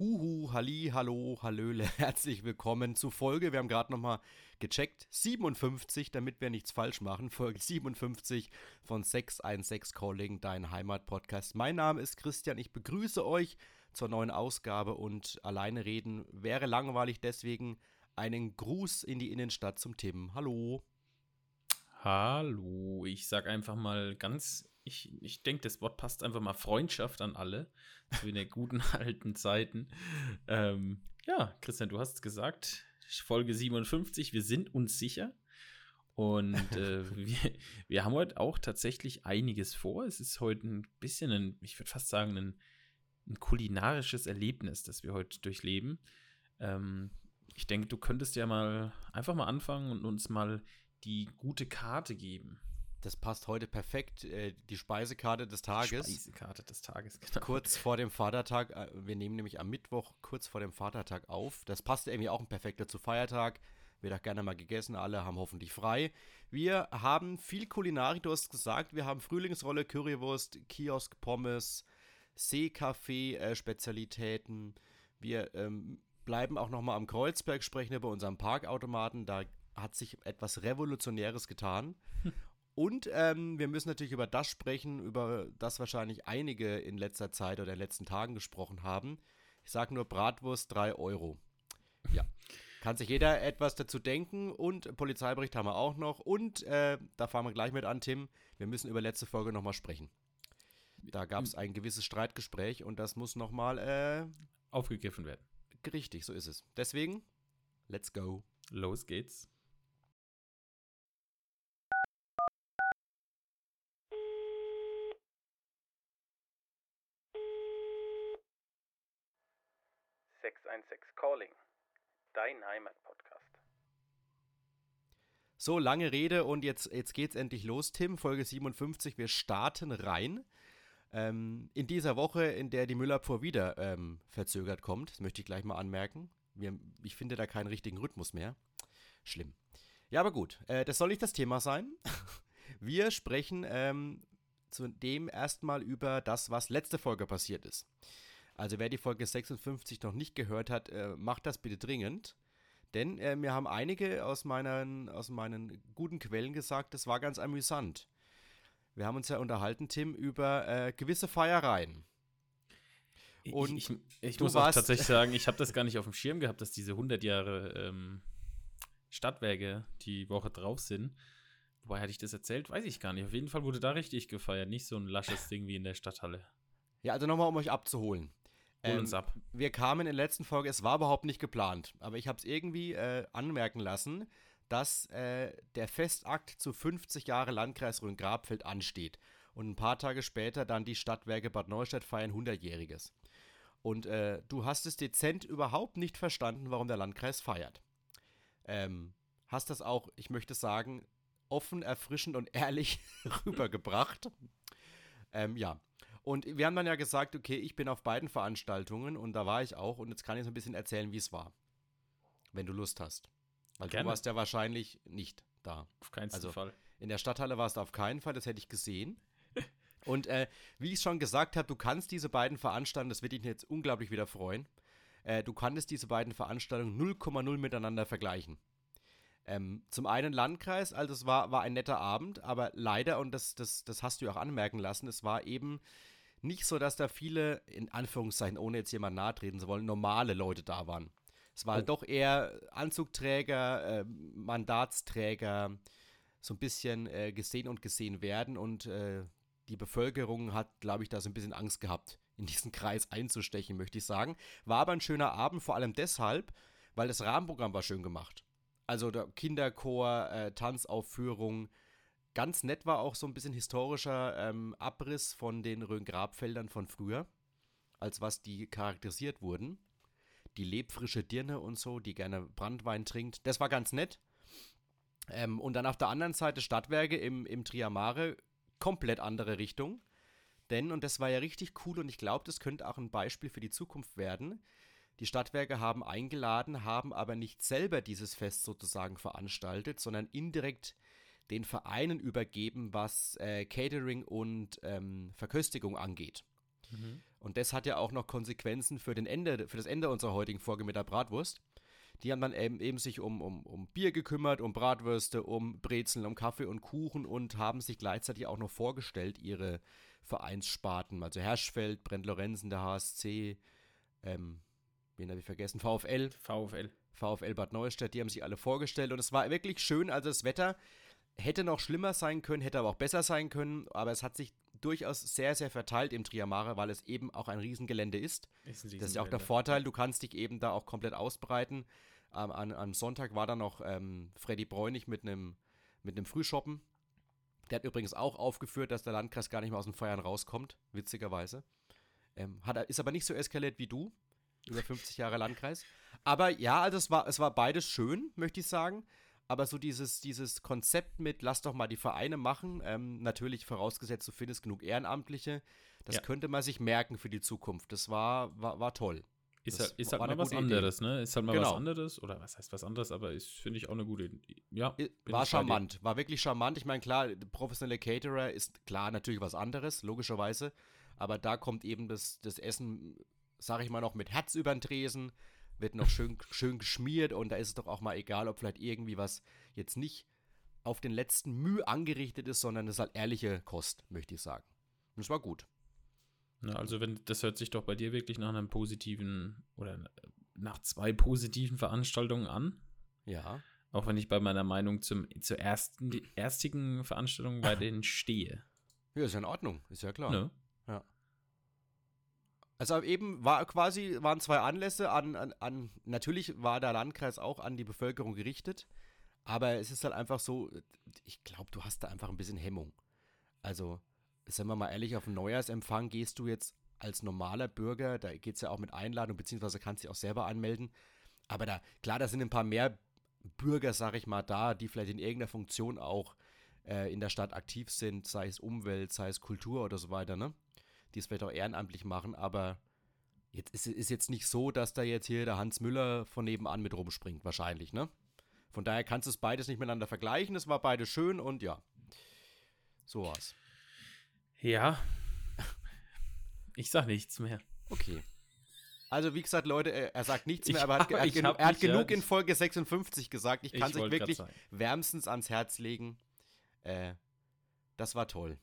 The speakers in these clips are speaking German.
Huhu, Halli, Hallo, Hallöle, herzlich willkommen zu Folge, wir haben gerade nochmal gecheckt, 57, damit wir nichts falsch machen, Folge 57 von 616 Calling, dein Heimatpodcast. Mein Name ist Christian, ich begrüße euch zur neuen Ausgabe und alleine reden wäre langweilig, deswegen einen Gruß in die Innenstadt zum Tim. Hallo. Hallo, ich sag einfach mal ganz ich, ich denke, das Wort passt einfach mal Freundschaft an alle, so in den guten alten Zeiten. Ähm, ja, Christian, du hast gesagt, Folge 57, wir sind uns sicher. Und äh, wir, wir haben heute auch tatsächlich einiges vor. Es ist heute ein bisschen ein, ich würde fast sagen, ein, ein, kulinarisches Erlebnis, das wir heute durchleben. Ähm, ich denke, du könntest ja mal einfach mal anfangen und uns mal die gute Karte geben. Das passt heute perfekt. Äh, die Speisekarte des Tages. Speisekarte des Tages, genau. Kurz vor dem Vatertag. Äh, wir nehmen nämlich am Mittwoch kurz vor dem Vatertag auf. Das passt irgendwie auch ein perfekter zu Feiertag. Wird auch gerne mal gegessen. Alle haben hoffentlich frei. Wir haben viel Kulinarik. Du hast gesagt, wir haben Frühlingsrolle, Currywurst, Kiosk, Pommes, Seekaffee, äh. Wir ähm, bleiben auch nochmal am Kreuzberg, sprechen über unseren Parkautomaten. Da hat sich etwas Revolutionäres getan. Und ähm, wir müssen natürlich über das sprechen, über das wahrscheinlich einige in letzter Zeit oder in den letzten Tagen gesprochen haben. Ich sage nur Bratwurst 3 Euro. Ja. Kann sich jeder etwas dazu denken und Polizeibericht haben wir auch noch. Und äh, da fahren wir gleich mit an, Tim. Wir müssen über letzte Folge nochmal sprechen. Da gab es ein gewisses Streitgespräch und das muss nochmal äh, aufgegriffen werden. Richtig, so ist es. Deswegen, let's go. Los geht's. 616 Calling, dein Heimatpodcast. So, lange Rede und jetzt, jetzt geht's endlich los, Tim. Folge 57. Wir starten rein. Ähm, in dieser Woche, in der die Müllabfuhr wieder ähm, verzögert kommt, das möchte ich gleich mal anmerken. Wir, ich finde da keinen richtigen Rhythmus mehr. Schlimm. Ja, aber gut, äh, das soll nicht das Thema sein. Wir sprechen ähm, zudem erstmal über das, was letzte Folge passiert ist. Also wer die Folge 56 noch nicht gehört hat, äh, macht das bitte dringend. Denn äh, mir haben einige aus meinen, aus meinen guten Quellen gesagt, es war ganz amüsant. Wir haben uns ja unterhalten, Tim, über äh, gewisse Feiereien. Und ich, ich, ich muss auch tatsächlich sagen, ich habe das gar nicht auf dem Schirm gehabt, dass diese 100 Jahre ähm, Stadtwerke die Woche drauf sind. Wobei hatte ich das erzählt? Weiß ich gar nicht. Auf jeden Fall wurde da richtig gefeiert. Nicht so ein lasches Ding wie in der Stadthalle. Ja, also nochmal, um euch abzuholen. Hol uns ähm, ab. Wir kamen in der letzten Folge, es war überhaupt nicht geplant, aber ich habe es irgendwie äh, anmerken lassen, dass äh, der Festakt zu 50 Jahre Landkreis Rhön-Grabfeld ansteht. Und ein paar Tage später dann die Stadtwerke Bad Neustadt feiern 100-jähriges. Und äh, du hast es dezent überhaupt nicht verstanden, warum der Landkreis feiert. Ähm, hast das auch, ich möchte sagen, offen, erfrischend und ehrlich rübergebracht. Ähm, ja, und wir haben dann ja gesagt, okay, ich bin auf beiden Veranstaltungen und da war ich auch und jetzt kann ich so ein bisschen erzählen, wie es war. Wenn du Lust hast. Weil Gerne. du warst ja wahrscheinlich nicht da. Auf keinen also, Fall. In der Stadthalle warst du auf keinen Fall, das hätte ich gesehen. und äh, wie ich schon gesagt habe, du kannst diese beiden Veranstaltungen, das wird dich jetzt unglaublich wieder freuen, äh, du kannst diese beiden Veranstaltungen 0,0 miteinander vergleichen. Ähm, zum einen Landkreis, also es war, war ein netter Abend, aber leider, und das, das, das hast du ja auch anmerken lassen, es war eben nicht so, dass da viele, in Anführungszeichen, ohne jetzt jemand nahe treten zu wollen, normale Leute da waren. Es war oh. doch eher Anzugträger, äh, Mandatsträger, so ein bisschen äh, gesehen und gesehen werden und äh, die Bevölkerung hat, glaube ich, da so ein bisschen Angst gehabt, in diesen Kreis einzustechen, möchte ich sagen. War aber ein schöner Abend, vor allem deshalb, weil das Rahmenprogramm war schön gemacht. Also der Kinderchor, äh, Tanzaufführung, Ganz nett war auch so ein bisschen historischer ähm, Abriss von den Rhön-Grabfeldern von früher, als was die charakterisiert wurden. Die lebfrische Dirne und so, die gerne Brandwein trinkt. Das war ganz nett. Ähm, und dann auf der anderen Seite Stadtwerke im, im Triamare, komplett andere Richtung. Denn, und das war ja richtig cool und ich glaube, das könnte auch ein Beispiel für die Zukunft werden. Die Stadtwerke haben eingeladen, haben aber nicht selber dieses Fest sozusagen veranstaltet, sondern indirekt den Vereinen übergeben, was äh, Catering und ähm, Verköstigung angeht. Mhm. Und das hat ja auch noch Konsequenzen für, den Ende, für das Ende unserer heutigen Folge mit der Bratwurst. Die haben dann eben, eben sich um, um, um Bier gekümmert, um Bratwürste, um Brezeln, um Kaffee und Kuchen und haben sich gleichzeitig auch noch vorgestellt, ihre Vereinssparten. Also Herschfeld, Brent Lorenzen, der HSC, ähm, wen habe ich vergessen? VfL. VfL. VfL Bad Neustadt, die haben sich alle vorgestellt und es war wirklich schön. Also das Wetter hätte noch schlimmer sein können, hätte aber auch besser sein können, aber es hat sich durchaus sehr, sehr verteilt im Triamare, weil es eben auch ein Riesengelände ist. Ist ein Das ist ja auch der Vorteil, du kannst dich eben da auch komplett ausbreiten. Ähm, an, am Sonntag war da noch ähm, Freddy Bräunig mit einem mit einem Frühshoppen. Der hat übrigens auch aufgeführt, dass der Landkreis gar nicht mehr aus den Feiern rauskommt, witzigerweise. Ähm, hat, ist aber nicht so eskaliert wie du, über 50 Jahre Landkreis. Aber ja, also es war, es war beides schön, möchte ich sagen. Aber so dieses, dieses Konzept mit, lass doch mal die Vereine machen, ähm, natürlich vorausgesetzt, du findest genug Ehrenamtliche, das Ja. könnte man sich merken für die Zukunft. Das war, war, war toll. Ist, halt, ist war halt mal was gute Idee. anderes, ne? Ist halt mal was Genau. anderes. Oder was heißt was anderes, aber ist, finde ich, auch eine gute Idee. Ja, War charmant, war wirklich charmant. Ich meine, klar, professionelle Caterer ist klar natürlich was anderes, logischerweise. Aber da kommt eben das, das Essen, sag ich mal, noch mit Herz über den Tresen, wird noch schön, schön geschmiert und da ist es doch auch mal egal, ob vielleicht irgendwie was jetzt nicht auf den letzten Mühe angerichtet ist, sondern es ist halt ehrliche Kost, möchte ich sagen. Und es war gut. Na, also wenn das hört sich doch bei dir wirklich nach einem positiven oder nach zwei positiven Veranstaltungen an. Ja. Auch wenn ich bei meiner Meinung zum, zur ersten, erstigen Veranstaltung bei denen stehe. Ja, ist ja in Ordnung, ist ja klar. Ne? Also eben war quasi, waren zwei Anlässe an, an, an, natürlich war der Landkreis auch an die Bevölkerung gerichtet, aber es ist halt einfach so, ich glaube, du hast da einfach ein bisschen Hemmung. Also, sagen wir mal ehrlich, auf einen Neujahrsempfang gehst du jetzt als normaler Bürger, da geht es ja auch mit Einladung, beziehungsweise kannst dich auch selber anmelden. Aber da, klar, da sind ein paar mehr Bürger, sag ich mal, da, die vielleicht in irgendeiner Funktion auch äh, in der Stadt aktiv sind, sei es Umwelt, sei es Kultur oder so weiter, ne? Die es vielleicht auch ehrenamtlich machen, aber jetzt ist, ist jetzt nicht so, dass da jetzt hier der Hans Müller von nebenan mit rumspringt, wahrscheinlich, ne? Von daher kannst du es beides nicht miteinander vergleichen. Es war beides schön und ja. So war's. Ja. Ich sag nichts mehr. Okay. Also, wie gesagt, Leute, er, sagt nichts mehr, Ich aber er hat, hab- er hat, genu er hat mich, ja, genug in Folge 56 gesagt. Ich kann wollte grad wirklich wärmstens ans Herz legen. Äh, das war toll.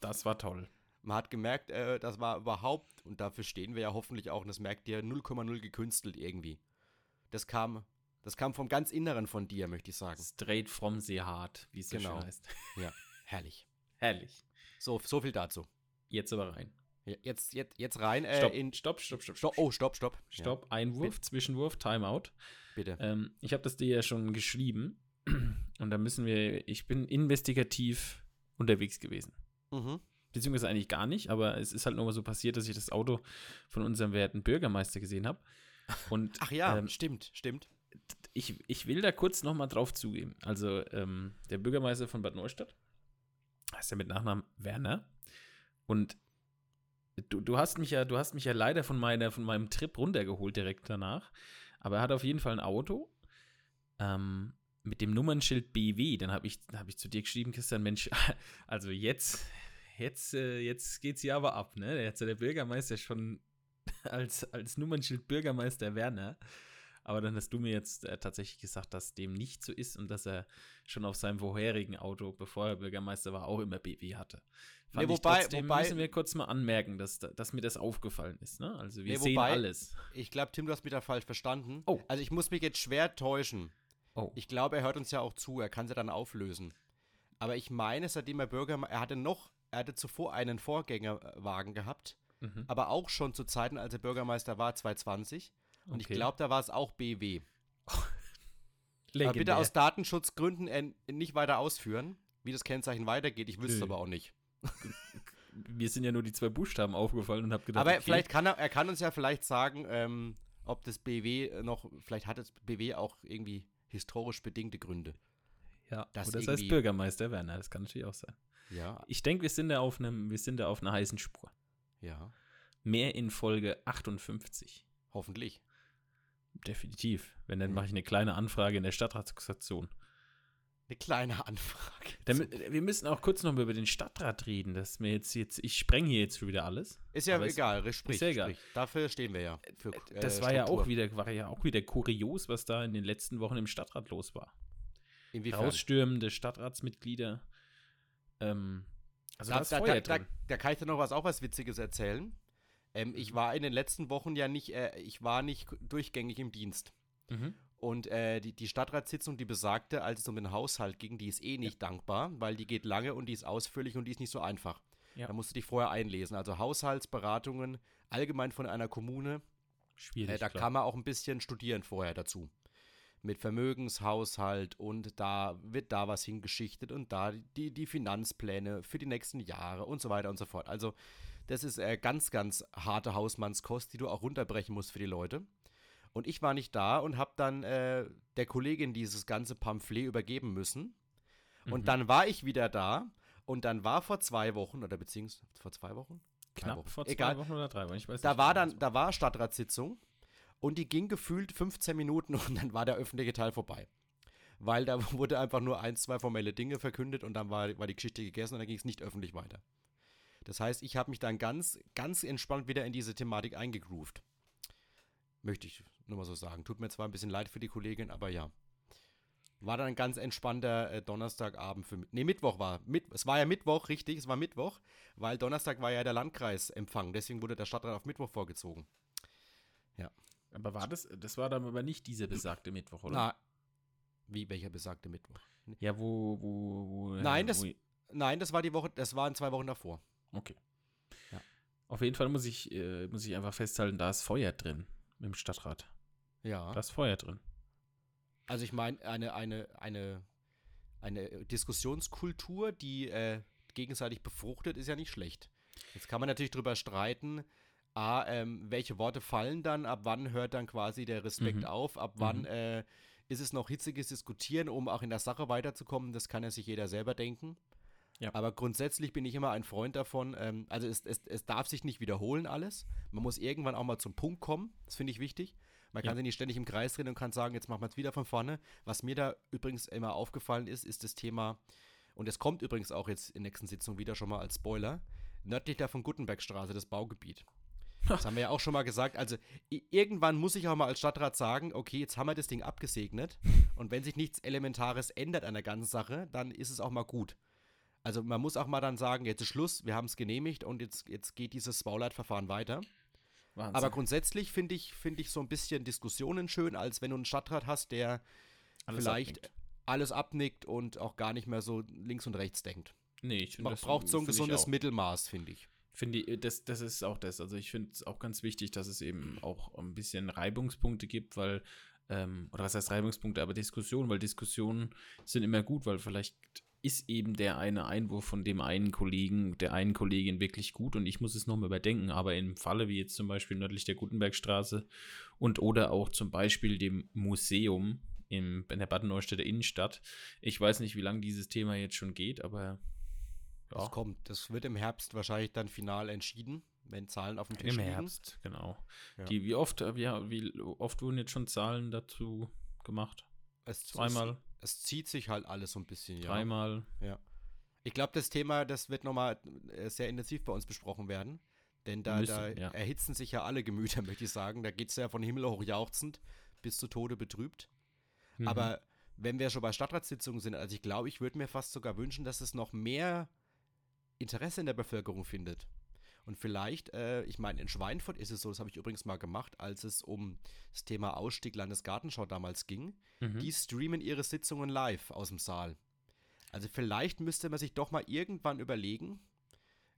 Das war toll. Man hat gemerkt, äh, das war überhaupt, und dafür stehen wir ja hoffentlich auch, und das merkt ihr, 0,0 gekünstelt irgendwie. Das kam, das kam vom ganz Inneren von dir, möchte ich sagen. Straight from the heart, wie es so Genau. schön heißt. Ja, herrlich. Herrlich. So, so viel dazu. Jetzt aber rein. Ja, Jetzt, jetzt, jetzt rein äh, Stopp, in. stopp, stopp, stopp, Stopp, oh, stopp, stopp. Stopp, Einwurf, Zwischenwurf, Timeout. Ja, bitte. Ähm, ich habe das dir ja schon geschrieben und da müssen wir, ich bin investigativ unterwegs gewesen. Mhm. Beziehungsweise eigentlich gar nicht, aber es ist halt nur mal so passiert, dass ich das Auto von unserem werten Bürgermeister gesehen habe. Und Ach ja, ähm, stimmt, stimmt. ich, ich will da kurz noch mal drauf zugeben. Also, ähm, der Bürgermeister von Bad Neustadt heißt ja mit Nachnamen Werner. Und du, du hast mich ja, du hast mich ja leider von meiner, von meinem Trip runtergeholt direkt danach. Aber er hat auf jeden Fall ein Auto ähm, mit dem Nummernschild BW. Dann habe ich, hab ich zu dir geschrieben, Christian, Mensch, also jetzt, jetzt, äh, jetzt geht's hier aber ab, ne? Jetzt hat der Bürgermeister schon als, als Nummernschild Bürgermeister Werner. Aber dann hast du mir jetzt äh, tatsächlich gesagt, dass dem nicht so ist und dass er schon auf seinem vorherigen Auto, bevor er Bürgermeister war, auch immer BW hatte. Nee, ich wobei- trotzdem wobei- müssen wir kurz mal anmerken, dass, dass mir das aufgefallen ist. Ne? Also wir Nee, sehen wobei- alles. Ich glaube, Tim, du hast mich da falsch verstanden. Oh. Also ich muss mich jetzt schwer täuschen. Oh, Ich glaube, er hört uns ja auch zu, er kann sie dann auflösen. Aber ich meine, seitdem er Bürgermeister, er hatte noch, er hatte zuvor einen Vorgängerwagen gehabt, mhm. aber auch schon zu Zeiten, als er Bürgermeister war, 2020. Und ich Okay. glaube, da war es auch BW. Aber bitte aus Datenschutzgründen äh, nicht weiter ausführen, wie das Kennzeichen weitergeht. Ich wüsste es aber auch nicht. Mir sind ja nur die zwei Buchstaben aufgefallen und habe gedacht, aber okay, vielleicht kann er, er kann uns ja vielleicht sagen, ähm, ob das BW noch, vielleicht hat das BW auch irgendwie historisch bedingte Gründe. Ja, das oder irgendwie- heißt Bürgermeister Werner, das kann natürlich auch sein. Ja, Ich denke, wir sind da auf einem, wir sind da auf einer heißen Spur. ja, Mehr in Folge 58. hoffentlich. Definitiv. Wenn, dann mache ich eine kleine Anfrage in der Stadtratsstation. eine kleine Anfrage. Damit, wir müssen auch kurz noch mal über den Stadtrat reden, dass mir jetzt, jetzt ich spreng hier jetzt schon wieder alles. Ist ja es- egal, sprich, ist ja egal. sprich. Dafür stehen wir ja. Für, äh, Das war ja auch Struktur. wieder, war ja auch wieder kurios, was da in den letzten Wochen im Stadtrat los war. Inwiefern? Rausstürmende Stadtratsmitglieder. Ähm, also da, da, da, da, da, kann ich dir noch was auch was Witziges erzählen. Ähm, ich war in den letzten Wochen ja nicht, äh, ich war nicht durchgängig im Dienst. Mhm. Und äh, die, die Stadtratssitzung, die besagte, als es um den Haushalt ging, die ist eh nicht dankbar, weil die geht lange und die ist ausführlich und die ist nicht so einfach. Ja. Da musst du dich vorher einlesen. Also Haushaltsberatungen allgemein von einer Kommune, Schwierig. äh, da klar. kann man auch ein bisschen studieren vorher dazu. Mit Vermögenshaushalt und da wird da was hingeschichtet und da die, die Finanzpläne für die nächsten Jahre und so weiter und so fort. Also das ist äh, ganz, ganz harte Hausmannskost, die du auch runterbrechen musst für die Leute. Und ich war nicht da und habe dann äh, der Kollegin dieses ganze Pamphlet übergeben müssen. Und Mhm. dann war ich wieder da und dann war vor zwei Wochen oder beziehungsweise vor zwei Wochen? Knapp Wochen. vor zwei Egal. Wochen oder drei Wochen, ich weiß Da nicht war genau, dann, da war Stadtratssitzung und die ging gefühlt 15 Minuten und dann war der öffentliche Teil vorbei. Weil da wurde einfach nur ein, zwei formelle Dinge verkündet und dann war, war die Geschichte gegessen und dann ging es nicht öffentlich weiter. Das heißt, ich habe mich dann ganz, ganz entspannt wieder in diese Thematik eingegroovt. Möchte ich nur mal so sagen. Tut mir zwar ein bisschen leid für die Kollegin, aber ja. War dann ein ganz entspannter äh, Donnerstagabend für mich. Nee, Mittwoch war. Mit, es war ja Mittwoch, richtig, es war Mittwoch, weil Donnerstag war ja der Landkreisempfang. Deswegen wurde der Stadtrat auf Mittwoch vorgezogen. Aber war das, das war dann aber nicht diese besagte Mittwoch, oder? Na, wie, welcher besagte Mittwoch? Ja, wo, wo, wo Nein, das- wo, Nein, das war die Woche, das waren zwei Wochen davor. Okay. Ja. Auf jeden Fall muss ich, äh, muss ich einfach festhalten, da ist Feuer drin im Stadtrat. Ja. Da ist Feuer drin. Also ich meine, eine, eine, eine, eine Diskussionskultur, die äh, gegenseitig befruchtet, ist ja nicht schlecht. Jetzt kann man natürlich drüber streiten, A, ähm, welche Worte fallen dann, ab wann hört dann quasi der Respekt Mhm. auf, ab wann Mhm. äh, ist es noch hitziges Diskutieren, um auch in der Sache weiterzukommen, das kann ja sich jeder selber denken. Ja. Aber grundsätzlich bin ich immer ein Freund davon, ähm, also es, es, es darf sich nicht wiederholen alles. Man muss irgendwann auch mal zum Punkt kommen, das finde ich wichtig. Man kann Ja. sich nicht ständig im Kreis drehen und kann sagen, jetzt machen wir es wieder von vorne. Was mir da übrigens immer aufgefallen ist, ist das Thema, und es kommt übrigens auch jetzt in der nächsten Sitzung wieder schon mal als Spoiler, nördlich der von Gutenbergstraße, das Baugebiet. Das haben wir ja auch schon mal gesagt. Also irgendwann muss ich auch mal als Stadtrat sagen, okay, jetzt haben wir das Ding abgesegnet und wenn sich nichts Elementares ändert an der ganzen Sache, dann ist es auch mal gut. Also man muss auch mal dann sagen, jetzt ist Schluss, wir haben es genehmigt und jetzt, jetzt geht dieses Bauleitverfahren weiter. Wahnsinn. Aber grundsätzlich finde ich, finde ich so ein bisschen Diskussionen schön, als wenn du einen Stadtrat hast, der Alles vielleicht abnickt. alles abnickt und auch gar nicht mehr so links und rechts denkt. Nee, ich finde Man das braucht so ein gesundes. Mittelmaß, finde ich. Finde ich, das, das ist auch das. Also ich finde es auch ganz wichtig, dass es eben auch ein bisschen Reibungspunkte gibt, weil, ähm, oder was heißt Reibungspunkte, aber Diskussionen, weil Diskussionen sind immer gut, weil vielleicht ist eben der eine Einwurf von dem einen Kollegen, der einen Kollegin wirklich gut und ich muss es nochmal überdenken, aber im Falle wie jetzt zum Beispiel nördlich der Gutenbergstraße und oder auch zum Beispiel dem Museum im, in der Bad Neustädter Innenstadt, ich weiß nicht, wie lange dieses Thema jetzt schon geht, aber Das ja. kommt. Das wird im Herbst wahrscheinlich dann final entschieden, wenn Zahlen auf dem Tisch Im liegen. Herbst, genau. Ja. Die, wie oft, äh, ja, wie oft wurden jetzt schon Zahlen dazu gemacht? Es, Zweimal, Es, es zieht sich halt alles so ein bisschen, ja. dreimal. Ich glaube, das Thema, das wird nochmal äh, sehr intensiv bei uns besprochen werden. Denn da, Müssen, da ja. erhitzen sich ja alle Gemüter, möchte ich sagen. Da geht es ja von Himmel hoch jauchzend bis zu Tode betrübt. Mhm. Aber wenn wir schon bei Stadtratssitzungen sind, also ich glaube, ich würde mir fast sogar wünschen, dass es noch mehr Interesse in der Bevölkerung findet. Und vielleicht, äh, ich meine, in Schweinfurt ist es so, das habe ich übrigens mal gemacht, als es um das Thema Ausstieg Landesgartenschau damals ging. Mhm. Die streamen ihre Sitzungen live aus dem Saal. Also vielleicht müsste man sich doch mal irgendwann überlegen,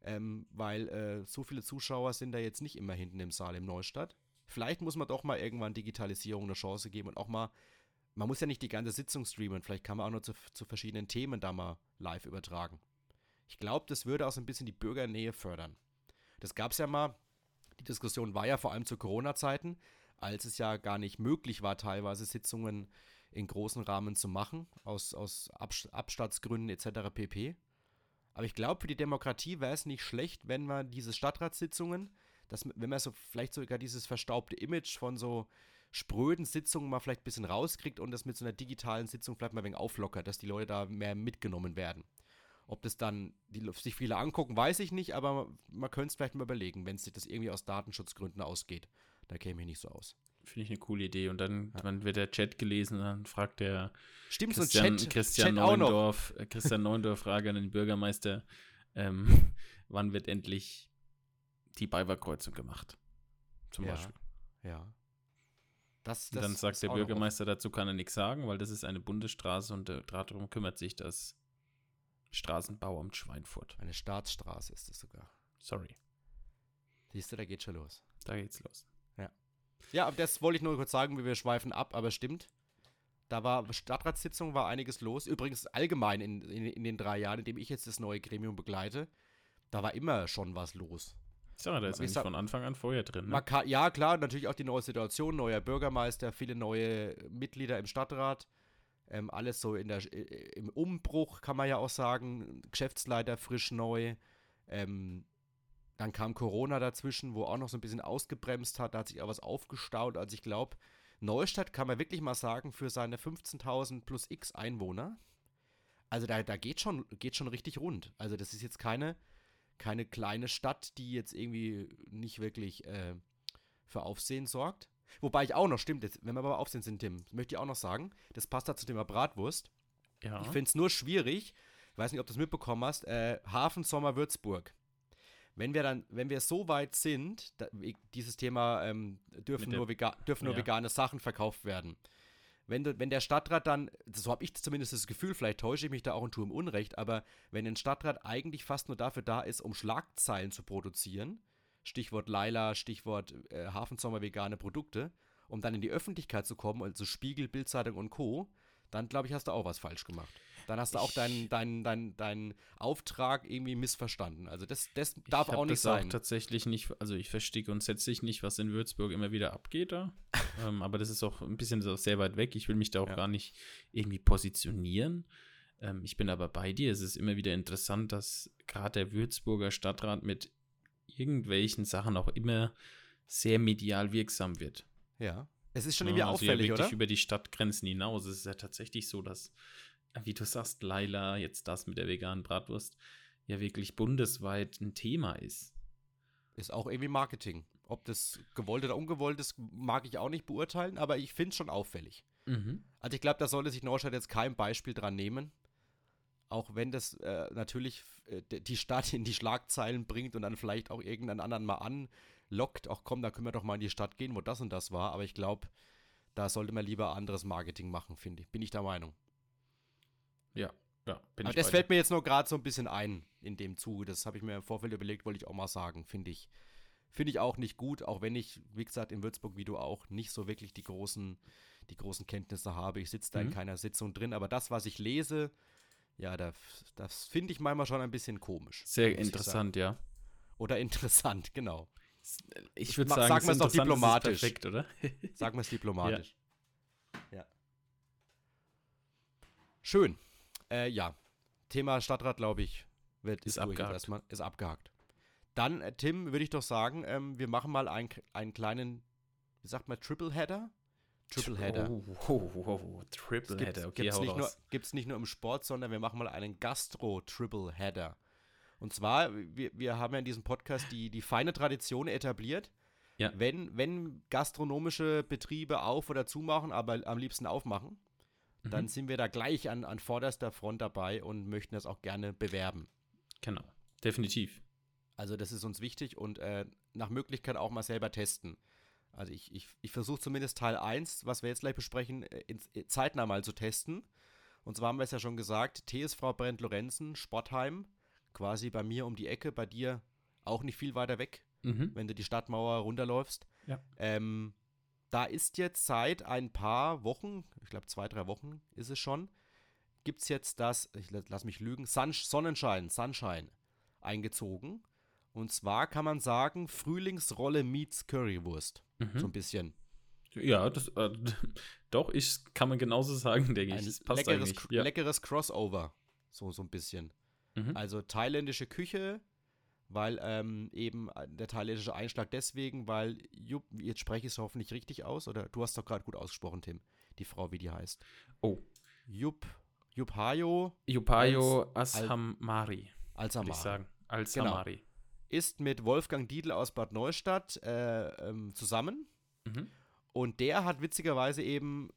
ähm, weil äh, so viele Zuschauer sind da jetzt nicht immer hinten im Saal im Neustadt. Vielleicht muss man doch mal irgendwann Digitalisierung eine Chance geben und auch mal, man muss ja nicht die ganze Sitzung streamen, vielleicht kann man auch nur zu, zu verschiedenen Themen da mal live übertragen. Ich glaube, das würde auch so ein bisschen die Bürgernähe fördern. Das gab es ja mal, die Diskussion war ja vor allem zu Corona-Zeiten, als es ja gar nicht möglich war, teilweise Sitzungen in großen Rahmen zu machen, aus, aus Abs Abstandsgründen etc. pp. Aber ich glaube, für die Demokratie wäre es nicht schlecht, wenn man diese Stadtratssitzungen, dass, wenn man so vielleicht sogar dieses verstaubte Image von so spröden Sitzungen mal vielleicht ein bisschen rauskriegt und das mit so einer digitalen Sitzung vielleicht mal ein wenig auflockert, dass die Leute da mehr mitgenommen werden. Ob das dann die, sich viele angucken, weiß ich nicht, aber man könnte es vielleicht mal überlegen, wenn es sich das irgendwie aus Datenschutzgründen ausgeht. Da käme ich nicht so aus. Finde ich eine coole Idee. Und dann, ja. dann wird der Chat gelesen und dann fragt der Stimmt, Christian, so Chat, Christian Chat Neundorf, äh, Christian Neundorf Frage an den Bürgermeister, ähm, wann wird endlich die Beiwerkreuzung gemacht? Zum ja, Beispiel. Ja. Das, das und dann sagt der Bürgermeister, dazu kann er nichts sagen, weil das ist eine Bundesstraße und darum kümmert sich das Straßenbauamt Schweinfurt. Eine Staatsstraße ist es sogar. Sorry. Siehst du, da geht schon los. Da geht's los. Ja. Ja, das wollte ich nur kurz sagen, wie wir schweifen ab, aber stimmt. Da war Stadtratssitzung, war einiges los. Übrigens allgemein in, in, in den drei Jahren, in denen ich jetzt das neue Gremium begleite, da war immer schon was los. Ja, da ist eigentlich von Anfang an vorher drin. Ne? Kann, ja, klar, natürlich auch die neue Situation, neuer Bürgermeister, viele neue Mitglieder im Stadtrat. Ähm, alles so in der, äh, im Umbruch, kann man ja auch sagen. Geschäftsleiter frisch neu. Ähm, dann kam Corona dazwischen, wo auch noch so ein bisschen ausgebremst hat. Da hat sich auch was aufgestaut. Also ich glaube, Neustadt kann man wirklich mal sagen, für seine 15.000 plus x Einwohner. Also da, da geht, schon, geht schon richtig rund. Also das ist jetzt keine, keine kleine Stadt, die jetzt irgendwie nicht wirklich äh, für Aufsehen sorgt. Wobei ich auch noch, stimmt, jetzt, wenn wir aber aufsehen sind, Tim, möchte ich auch noch sagen, das passt da zu Thema Bratwurst. Ja. Ich finde es nur schwierig, ich weiß nicht, ob du es mitbekommen hast, äh, Hafen Sommer Würzburg. Wenn wir dann, wenn wir so weit sind, da, dieses Thema ähm, dürfen, nur, vega dürfen nur vegane Sachen verkauft werden. Wenn, du, wenn der Stadtrat dann, so habe ich zumindest das Gefühl, vielleicht täusche ich mich da auch und tue im Unrecht, aber wenn ein Stadtrat eigentlich fast nur dafür da ist, um Schlagzeilen zu produzieren, Stichwort Laila, Stichwort äh, Hafensommer vegane Produkte, um dann in die Öffentlichkeit zu kommen, also Spiegel, Bildzeitung und Co., dann glaube ich, hast du auch was falsch gemacht. Dann hast du auch deinen dein, dein, dein Auftrag irgendwie missverstanden. Also das, das darf auch nicht das sein. Auch tatsächlich nicht, also ich verstehe grundsätzlich nicht, was in Würzburg immer wieder abgeht da. ähm, aber das ist auch ein bisschen so sehr weit weg. Ich will mich da auch ja. gar nicht irgendwie positionieren. Ähm, ich bin aber bei dir. Es ist immer wieder interessant, dass gerade der Würzburger Stadtrat mit irgendwelchen Sachen auch immer sehr medial wirksam wird. Ja. Es ist schon irgendwie also auffällig, ja, wirklich oder? über die Stadtgrenzen hinaus. Es ist ja tatsächlich so, dass, wie du sagst, Laila, jetzt das mit der veganen Bratwurst, ja wirklich bundesweit ein Thema ist. Ist auch irgendwie Marketing. Ob das gewollt oder ungewollt ist, mag ich auch nicht beurteilen, aber ich finde es schon auffällig. Mhm. Also ich glaube, da sollte sich Neustadt jetzt kein Beispiel dran nehmen. Auch wenn das äh, natürlich äh, die Stadt in die Schlagzeilen bringt und dann vielleicht auch irgendeinen anderen mal anlockt, auch komm, da können wir doch mal in die Stadt gehen, wo das und das war. Aber ich glaube, da sollte man lieber anderes Marketing machen, finde ich. Bin ich der Meinung. Ja, ja. Bin Aber das fällt mir jetzt nur gerade so ein bisschen ein in dem Zuge. Das habe ich mir im Vorfeld überlegt, wollte ich auch mal sagen, finde ich. Finde ich auch nicht gut, auch wenn ich, wie gesagt, in Würzburg, wie du auch, nicht so wirklich die großen, die großen Kenntnisse habe. Ich sitze da mhm. in keiner Sitzung drin, aber das, was ich lese, ja, das, das finde ich manchmal schon ein bisschen komisch. Sehr interessant, ja. Oder interessant, genau. Ich würde sagen, sagen wir es doch diplomatisch. Perfekt, oder? sagen wir es diplomatisch. Ja. ja. Schön. Äh, ja. Thema Stadtrat, glaube ich, wird, ist, ist abgehakt. Erstmal, ist abgehakt. Dann, äh, Tim, würde ich doch sagen, ähm, wir machen mal ein, einen kleinen, wie sagt man, Triple Header? Triple Header. Oh, oh, oh, oh. Triple Header, okay, gibt's nicht, nur, gibt's nicht nur im Sport, sondern wir machen mal einen Gastro-Triple Header. Und zwar, wir, wir haben ja in diesem Podcast die, die feine Tradition etabliert, ja. wenn, wenn gastronomische Betriebe auf- oder zumachen, aber am liebsten aufmachen, mhm. dann sind wir da gleich an, an vorderster Front dabei und möchten das auch gerne bewerben. Genau, definitiv. Also das ist uns wichtig und äh, nach Möglichkeit auch mal selber testen. Also ich, ich, ich versuche zumindest Teil 1, was wir jetzt gleich besprechen, äh, in, in, äh, zeitnah mal zu testen. Und zwar haben wir es ja schon gesagt, TSV Brent Lorenzen, Sportheim, quasi bei mir um die Ecke, bei dir auch nicht viel weiter weg, mhm. wenn du die Stadtmauer runterläufst. Ja. Ähm, da ist jetzt seit ein paar Wochen, ich glaube zwei, drei Wochen ist es schon, gibt es jetzt das, ich lass mich lügen, Sun Sonnenschein, Sunshine eingezogen. Und zwar kann man sagen, Frühlingsrolle meets Currywurst. Mhm. So ein bisschen. Ja, das, äh, doch, ich kann man genauso sagen, denke ich. Das passt leckeres, ja. leckeres Crossover. So, so ein bisschen. Mhm. Also thailändische Küche, weil ähm, eben der thailändische Einschlag deswegen, weil jetzt spreche ich es hoffentlich richtig aus, oder du hast doch gerade gut ausgesprochen, Tim, die Frau, wie die heißt. Oh. Jupp, Jupphayo Jupayo Ashamari, als ich sagen. Al-Samari. Ist mit Wolfgang Dietl aus Bad Neustadt äh, ähm, zusammen. Mhm. Und der hat witzigerweise eben,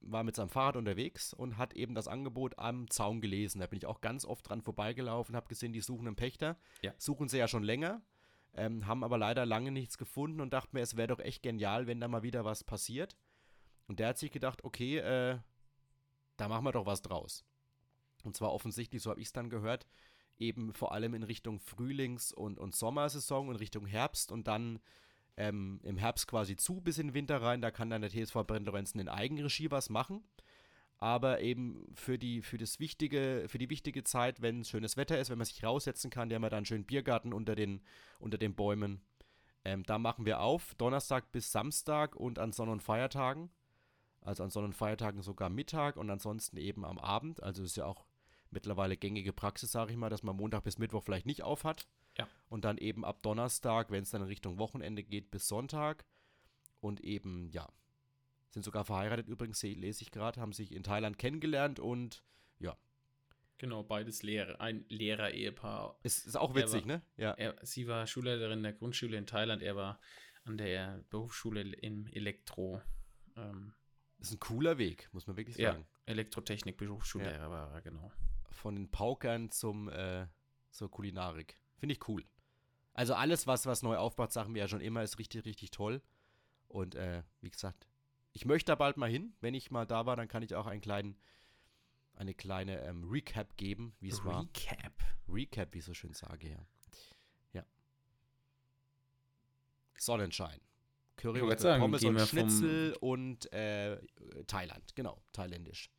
war mit seinem Fahrrad unterwegs und hat eben das Angebot am Zaun gelesen. Da bin ich auch ganz oft dran vorbeigelaufen, habe gesehen, die suchen einen Pächter. Ja. Suchen sie ja schon länger, ähm, haben aber leider lange nichts gefunden und dachten mir, es wäre doch echt genial, wenn da mal wieder was passiert. Und der hat sich gedacht, okay, äh, da machen wir doch was draus. Und zwar offensichtlich, so habe ich es dann gehört, eben vor allem in Richtung Frühlings- und, und Sommersaison und Richtung Herbst und dann ähm, im Herbst quasi zu bis in den Winter rein. Da kann dann der TSV Brennlorenzen in Eigenregie was machen. Aber eben für die, für das wichtige, für die wichtige Zeit, wenn schönes Wetter ist, wenn man sich raussetzen kann, die haben ja dann schönen Biergarten unter den, unter den Bäumen. Ähm, da machen wir auf, Donnerstag bis Samstag und an Sonn- und Feiertagen. Also an Sonn- und Feiertagen sogar Mittag und ansonsten eben am Abend. Also ist ja auch mittlerweile gängige Praxis, sage ich mal, dass man Montag bis Mittwoch vielleicht nicht auf hat. Ja. Und dann eben ab Donnerstag, wenn es dann in Richtung Wochenende geht, bis Sonntag. Und eben, ja, sind sogar verheiratet übrigens, se- lese ich gerade, haben sich in Thailand kennengelernt und Genau, beides Lehrer. Ein Lehrer-Ehepaar. ist, ist auch witzig, war- ne? Ja. Er, sie war Schulleiterin der Grundschule in Thailand. Er war an der Berufsschule im Elektro. Ähm, Ist ein cooler Weg, muss man wirklich Ja. sagen. Elektrotechnik, Berufsschullehrer war er, genau. Von den Paukern zum, äh, zur Kulinarik. Finde ich cool. Also alles, was, was neu aufbaut, sagen wir ja schon immer, ist richtig, richtig toll. Und äh, wie gesagt, ich möchte da bald mal hin. Wenn ich mal da war, dann kann ich auch einen kleinen, eine kleine ähm, Recap geben, wie es war. Recap. Recap, wie ich so schön sage, ja. Ja. Sonnenschein. Curry sagen, Pommes und Schnitzel und äh, Thailand. Genau, thailändisch.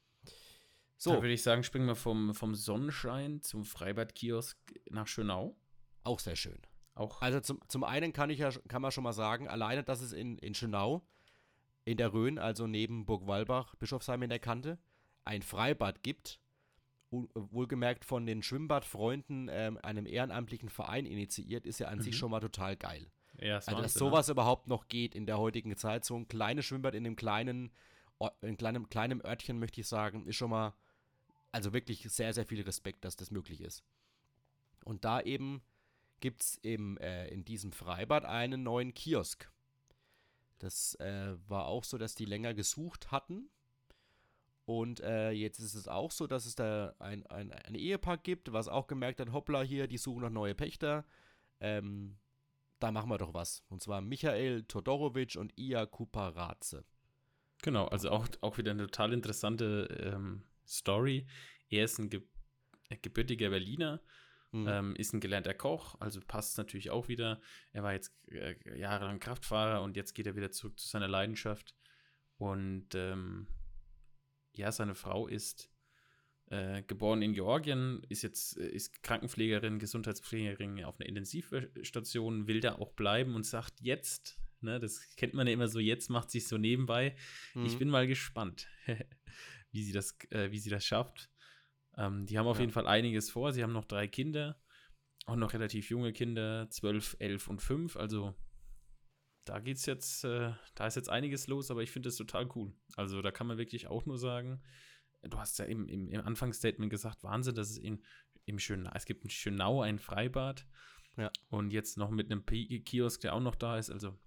So. Da So, würde ich sagen, springen wir vom, vom Sonnenschein zum Freibad-Kiosk nach Schönau. auch sehr schön. Auch Also zum, zum einen kann ich ja kann man schon mal sagen, alleine, dass es in, in Schönau, in der Rhön, also neben Burg Walbach, Bischofsheim in der Kante, ein Freibad gibt, u- wohlgemerkt von den Schwimmbadfreunden, ähm, einem ehrenamtlichen Verein initiiert, ist ja an sich Mhm. schon mal total geil. ja, ist Also, dass Wahnsinn, ne? sowas überhaupt noch geht in der heutigen Zeit, so ein kleines Schwimmbad in einem kleinen, in kleinem, kleinem Örtchen, möchte ich sagen, ist schon mal, also wirklich sehr, sehr viel Respekt, dass das möglich ist. Und da eben gibt es äh, in diesem Freibad einen neuen Kiosk. Das äh, war auch so, dass die länger gesucht hatten. Und äh, jetzt ist es auch so, dass es da ein, ein, ein Ehepaar gibt, was auch gemerkt hat, hoppla hier, die suchen noch neue Pächter. Ähm, da machen wir doch was. Und zwar Michael Todorovic und Ia Kuparadze. Genau, also auch, auch wieder eine total interessante ähm, Story. Er ist ein ge äh, gebürtiger Berliner, Mhm. ähm, ist ein gelernter Koch, also passt natürlich auch wieder. Er war jetzt äh, jahrelang Kraftfahrer und jetzt geht er wieder zurück zu seiner Leidenschaft. Und ähm, ja, seine Frau ist äh, geboren in Georgien, ist jetzt äh, ist Krankenpflegerin, Gesundheitspflegerin auf einer Intensivstation, will da auch bleiben und sagt jetzt, ne, das kennt man ja immer so, jetzt macht sich so nebenbei. Ich Mhm. bin mal gespannt, wie sie das, äh, wie sie das schafft. Ähm, die haben auf Ja. jeden Fall einiges vor. Sie haben noch drei Kinder, auch noch relativ junge Kinder, 12, 11 und 5. Also da geht's jetzt, äh, da ist jetzt einiges los, aber ich finde das total cool. Also da kann man wirklich auch nur sagen, du hast ja im, im, im Anfangsstatement gesagt, Wahnsinn, dass es in, im Schönau, es gibt in Schönau ein Freibad. Ja. Und jetzt noch mit einem Kiosk, der auch noch da ist. Also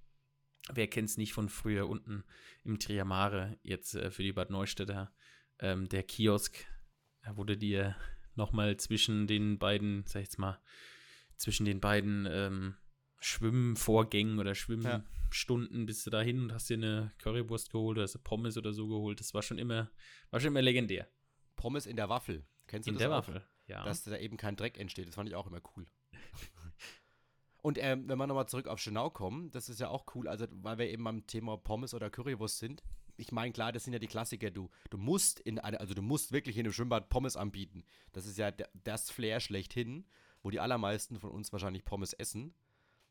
wer kennt es nicht von früher unten im Triamare, jetzt äh, für die Bad Neustädter, ähm, der Kiosk, wurde dir nochmal zwischen den beiden, sag ich jetzt mal, zwischen den beiden ähm, Schwimmvorgängen oder Schwimmstunden bist du da hin und hast dir eine Currywurst geholt oder Pommes oder so geholt. Das war schon immer, war schon immer legendär. Pommes in der Waffel. Kennst du In das der auch? Waffel, ja. Dass da eben kein Dreck entsteht. Das fand ich auch immer cool. Und ähm, wenn wir nochmal zurück auf Schönau kommen, das ist ja auch cool, also weil wir eben am Thema Pommes oder Currywurst sind. Ich meine, klar, das sind ja die Klassiker. Du, du musst in eine, also du musst wirklich in einem Schwimmbad Pommes anbieten. Das ist ja das Flair schlechthin, wo die allermeisten von uns wahrscheinlich Pommes essen.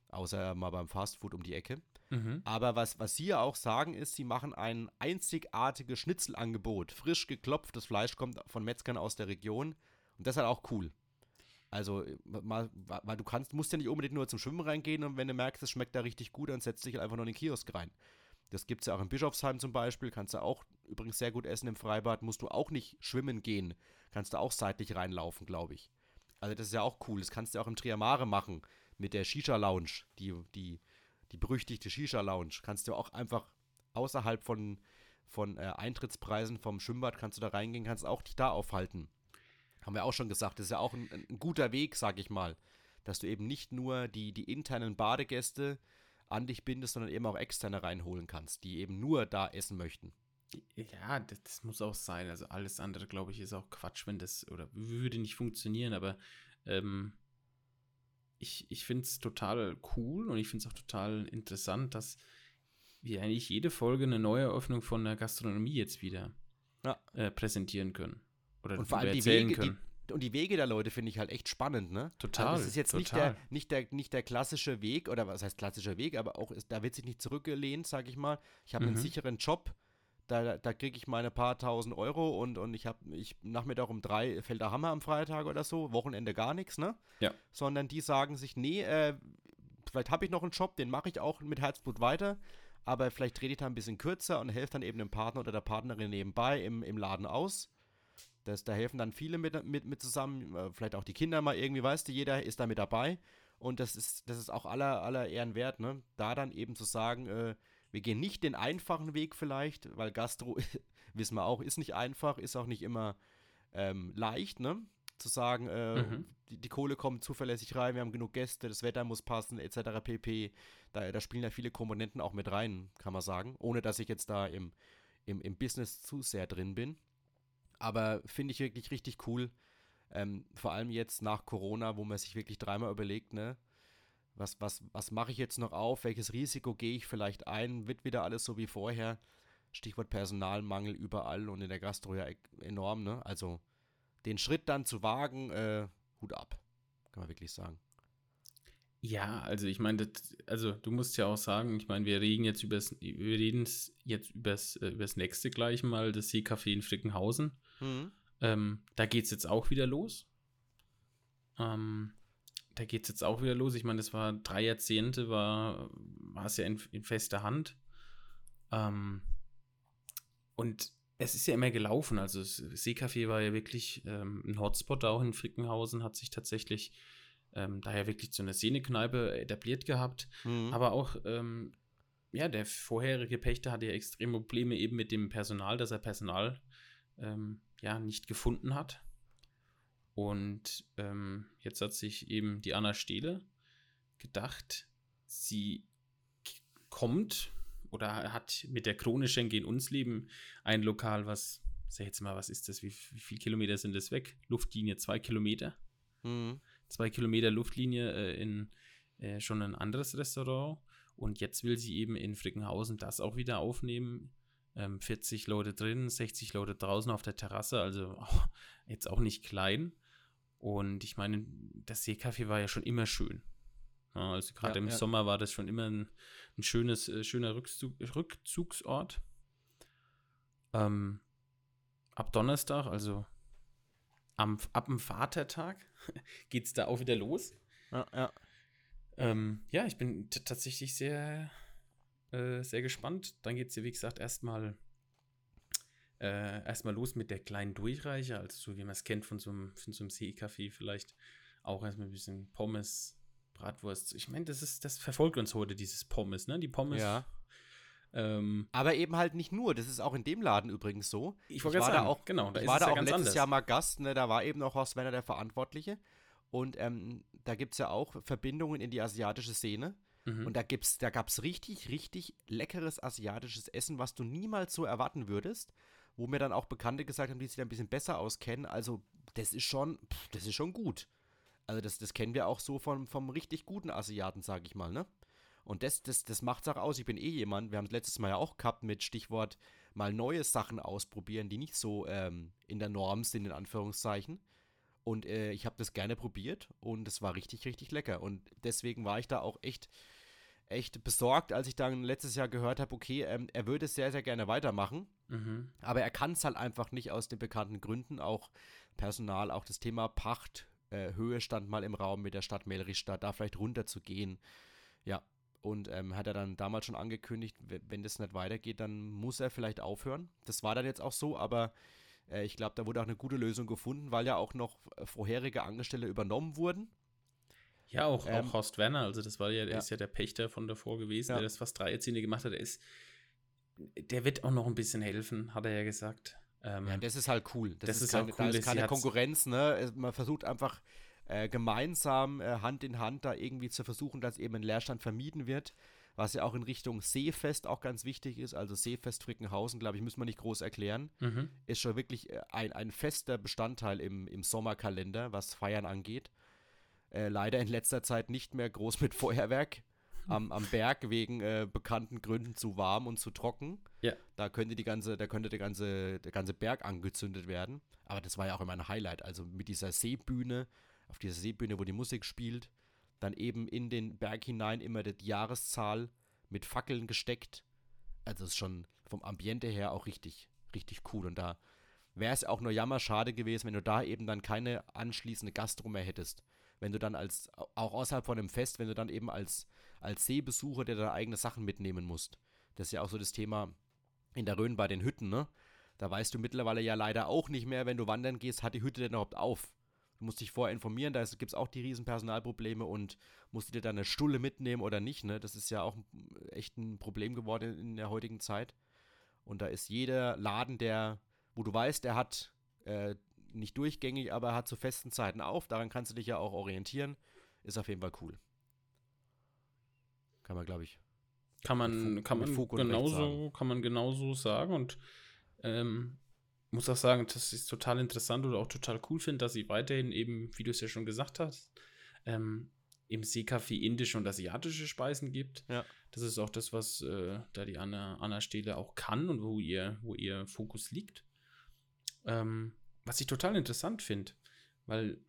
Außer mal beim Fastfood um die Ecke. mhm. Aber was, was sie ja auch sagen, ist, sie machen ein einzigartiges Schnitzelangebot. Frisch geklopftes Fleisch kommt von Metzgern aus der Region. Und das ist halt auch cool. Also, mal, weil du kannst, musst ja nicht unbedingt nur zum Schwimmen reingehen und wenn du merkst, es schmeckt da richtig gut, dann setzt dich halt einfach nur in den Kiosk rein. Das gibt es ja auch in Bischofsheim zum Beispiel, kannst du auch übrigens sehr gut essen im Freibad, musst du auch nicht schwimmen gehen, kannst du auch seitlich reinlaufen, glaube ich. Also das ist ja auch cool, das kannst du auch im Triamare machen, mit der Shisha-Lounge, die, die, die berüchtigte Shisha-Lounge, kannst du auch einfach außerhalb von, von äh, Eintrittspreisen vom Schwimmbad, kannst du da reingehen, kannst auch dich da aufhalten. Haben wir auch schon gesagt, das ist ja auch ein, ein guter Weg, sag ich mal, dass du eben nicht nur die, die internen Badegäste an dich bindest, sondern eben auch externe reinholen kannst, die eben nur da essen möchten. Ja, das, das muss auch sein. Also alles andere, glaube ich, ist auch Quatsch, wenn das oder würde nicht funktionieren, aber ähm, ich, ich finde es total cool und ich finde es auch total interessant, dass wir eigentlich jede Folge eine neue Eröffnung von der Gastronomie jetzt wieder Ja. äh, präsentieren können. Oder Und vor allem die Wege, können. Und die Wege der Leute finde ich halt echt spannend, ne? Total, Also das ist jetzt nicht total. der, nicht, der, nicht der klassische Weg, oder was heißt klassischer Weg, aber auch, ist, da wird sich nicht zurückgelehnt, sag ich mal. Ich habe einen Mhm. sicheren Job, da, da kriege ich meine paar tausend Euro und, und ich habe, ich, Nachmittag um drei fällt der Hammer am Freitag oder so, Wochenende gar nichts, ne? Ja. Sondern die sagen sich, nee, äh, vielleicht habe ich noch einen Job, den mache ich auch mit Herzblut weiter, aber vielleicht rede ich da ein bisschen kürzer und helfe dann eben dem Partner oder der Partnerin nebenbei im, im Laden aus. Das, da helfen dann viele mit, mit, mit zusammen, äh, vielleicht auch die Kinder mal irgendwie, weißt du, jeder ist da mit dabei. Und das ist, das ist auch aller, aller Ehren wert, ne? Da dann eben zu sagen, äh, wir gehen nicht den einfachen Weg vielleicht, weil Gastro, wissen wir auch, ist nicht einfach, ist auch nicht immer ähm, leicht, ne? Zu sagen, äh, Mhm. die, die Kohle kommt zuverlässig rein, wir haben genug Gäste, das Wetter muss passen, etc. pp. Da, da spielen ja viele Komponenten auch mit rein, kann man sagen, ohne dass ich jetzt da im, im, im Business zu sehr drin bin. Aber finde ich wirklich richtig cool. Ähm, vor allem jetzt nach Corona, wo man sich wirklich dreimal überlegt, ne? Was, was, was mache ich jetzt noch auf? Welches Risiko gehe ich vielleicht ein? Wird wieder alles so wie vorher? Stichwort Personalmangel überall und in der Gastro ja e- enorm, ne? Also den Schritt dann zu wagen, äh, Hut ab. Kann man wirklich sagen. Ja, also ich meine, also du musst ja auch sagen, ich meine, wir reden jetzt übers, wir äh, übers nächste gleich mal, das Seecafé in Frickenhausen. Ähm, da geht es jetzt auch wieder los. Ähm, da geht es jetzt auch wieder los. Ich meine, das war drei Jahrzehnte, war, war es ja in, in fester Hand. Ähm, und es ist ja immer gelaufen. Also das Seecafé war ja wirklich ähm, ein Hotspot auch in Frickenhausen, hat sich tatsächlich ähm, daher wirklich zu einer Szenekneipe etabliert gehabt. Mhm. Aber auch, ähm, ja, der vorherige Pächter hatte ja extreme Probleme eben mit dem Personal, dass er Personal ähm, ja nicht gefunden hat. Und ähm, jetzt hat sich eben die Anna Steele gedacht, sie kommt oder hat mit der Krone Schenke in uns Leben ein Lokal, was, sag jetzt mal, was ist das? Wie, wie viele Kilometer sind das weg? Luftlinie zwei Kilometer Mhm. zwei Kilometer Luftlinie äh, in äh, schon ein anderes Restaurant. Und jetzt will sie eben in Frickenhausen das auch wieder aufnehmen. Ähm, 40 Leute drin, 60 Leute draußen auf der Terrasse, also auch, jetzt auch nicht klein. Und ich meine, das Seecafé war ja schon immer schön. Ja, also gerade Ja, im ja. Sommer war das schon immer ein, ein schönes, äh, schöner Rückzug, Rückzugsort. Ähm, ab Donnerstag, also am, ab dem Vatertag, geht es da auch wieder los. Ja, ja. Ähm, ja, ich bin tatsächlich sehr, äh, sehr gespannt. Dann geht es ja, wie gesagt, erstmal äh, erstmal los mit der kleinen Durchreiche, also so wie man es kennt von so einem, von so einem Seecafé vielleicht. Auch erstmal ein bisschen Pommes, Bratwurst. Ich meine, das ist, das verfolgt uns heute, dieses Pommes, ne? Die Pommes. ja. Ähm, Aber eben halt nicht nur. Das ist auch in dem Laden übrigens so. ich war gerade da sagen, auch- genau, da ich war da ja auch letztes anders. Jahr mal Gast, ne? da war eben auch Horst Werner der Verantwortliche. Und ähm, da gibt es ja auch Verbindungen in die asiatische Szene. Mhm. Und da, da gab es richtig, richtig leckeres asiatisches Essen, was du niemals so erwarten würdest. Wo mir dann auch Bekannte gesagt haben, die sich da ein bisschen besser auskennen. Also, das ist schon, pff, das ist schon gut. Also, das, das kennen wir auch so vom, vom richtig guten Asiaten, sag ich mal, ne? Und das, das, das macht's auch aus. Ich bin eh jemand, wir haben es letztes Mal ja auch gehabt mit Stichwort mal neue Sachen ausprobieren, die nicht so ähm, in der Norm sind, in Anführungszeichen. Und äh, ich habe das gerne probiert und es war richtig, richtig lecker. Und deswegen war ich da auch echt, echt besorgt, als ich dann letztes Jahr gehört habe, okay, ähm, er würde es sehr, sehr gerne weitermachen. Mhm. Aber er kann es halt einfach nicht aus den bekannten Gründen, auch Personal, auch das Thema Pacht, äh, Höhe stand mal im Raum mit der Stadt Melrichstadt, da vielleicht runter zu gehen. Ja, und ähm, hat er dann damals schon angekündigt, wenn das nicht weitergeht, dann muss er vielleicht aufhören. Das war dann jetzt auch so, aber äh, ich glaube, da wurde auch eine gute Lösung gefunden, weil ja auch noch äh, vorherige Angestellte übernommen wurden. Ja, auch, ähm, auch Horst Werner, also das war ja, der ja. ist ja der Pächter von davor gewesen, ja. der das fast drei Jahrzehnte gemacht hat. Der ist, der wird auch noch ein bisschen helfen, hat er ja gesagt. Ähm, ja, das ist halt cool. Das, das ist, ist keine, cool, da ist keine Konkurrenz, ne? Man versucht einfach äh, gemeinsam äh, Hand in Hand da irgendwie zu versuchen, dass eben ein Leerstand vermieden wird. Was ja auch in Richtung Seefest auch ganz wichtig ist. Also Seefest Frickenhausen, glaube ich, muss man nicht groß erklären. Mhm. Ist schon wirklich äh, ein, ein fester Bestandteil im, im Sommerkalender, was Feiern angeht. Äh, leider in letzter Zeit nicht mehr groß mit Feuerwerk am, am Berg wegen äh, bekannten Gründen zu warm und zu trocken. Ja. Da könnte die ganze, da könnte der ganze, der ganze Berg angezündet werden. Aber das war ja auch immer ein Highlight. Also mit dieser Seebühne, auf dieser Seebühne, wo die Musik spielt, dann eben in den Berg hinein immer die Jahreszahl mit Fackeln gesteckt. Also ist schon vom Ambiente her auch richtig, richtig cool. Und da wäre es auch nur jammerschade gewesen, wenn du da eben dann keine anschließende Gastro mehr hättest wenn du dann als, auch außerhalb von einem Fest, wenn du dann eben als, als Seebesucher dir deine eigenen Sachen mitnehmen musst. Das ist ja auch so das Thema in der Rhön bei den Hütten, ne? Da weißt du mittlerweile ja leider auch nicht mehr, wenn du wandern gehst, hat die Hütte denn überhaupt auf? Du musst dich vorher informieren, da gibt es auch die riesen Personalprobleme und musst du dir dann eine Stulle mitnehmen oder nicht, ne? Das ist ja auch echt ein Problem geworden in der heutigen Zeit. Und da ist jeder Laden, der, wo du weißt, der hat äh, nicht durchgängig, aber hat zu festen Zeiten auf. Daran kannst du dich ja auch orientieren. Ist auf jeden Fall cool. Kann man, glaube ich. Kann man, kann man genauso, kann man genauso sagen und ähm, muss auch sagen, dass ich es total interessant oder auch total cool finde, dass sie weiterhin eben, wie du es ja schon gesagt hast, ähm, im Seekaffee indische und asiatische Speisen gibt. Ja. Das ist auch das, was äh, da die Anna, Anna Stehle auch kann und wo ihr, wo ihr Fokus liegt. Ähm, was ich total interessant finde, weil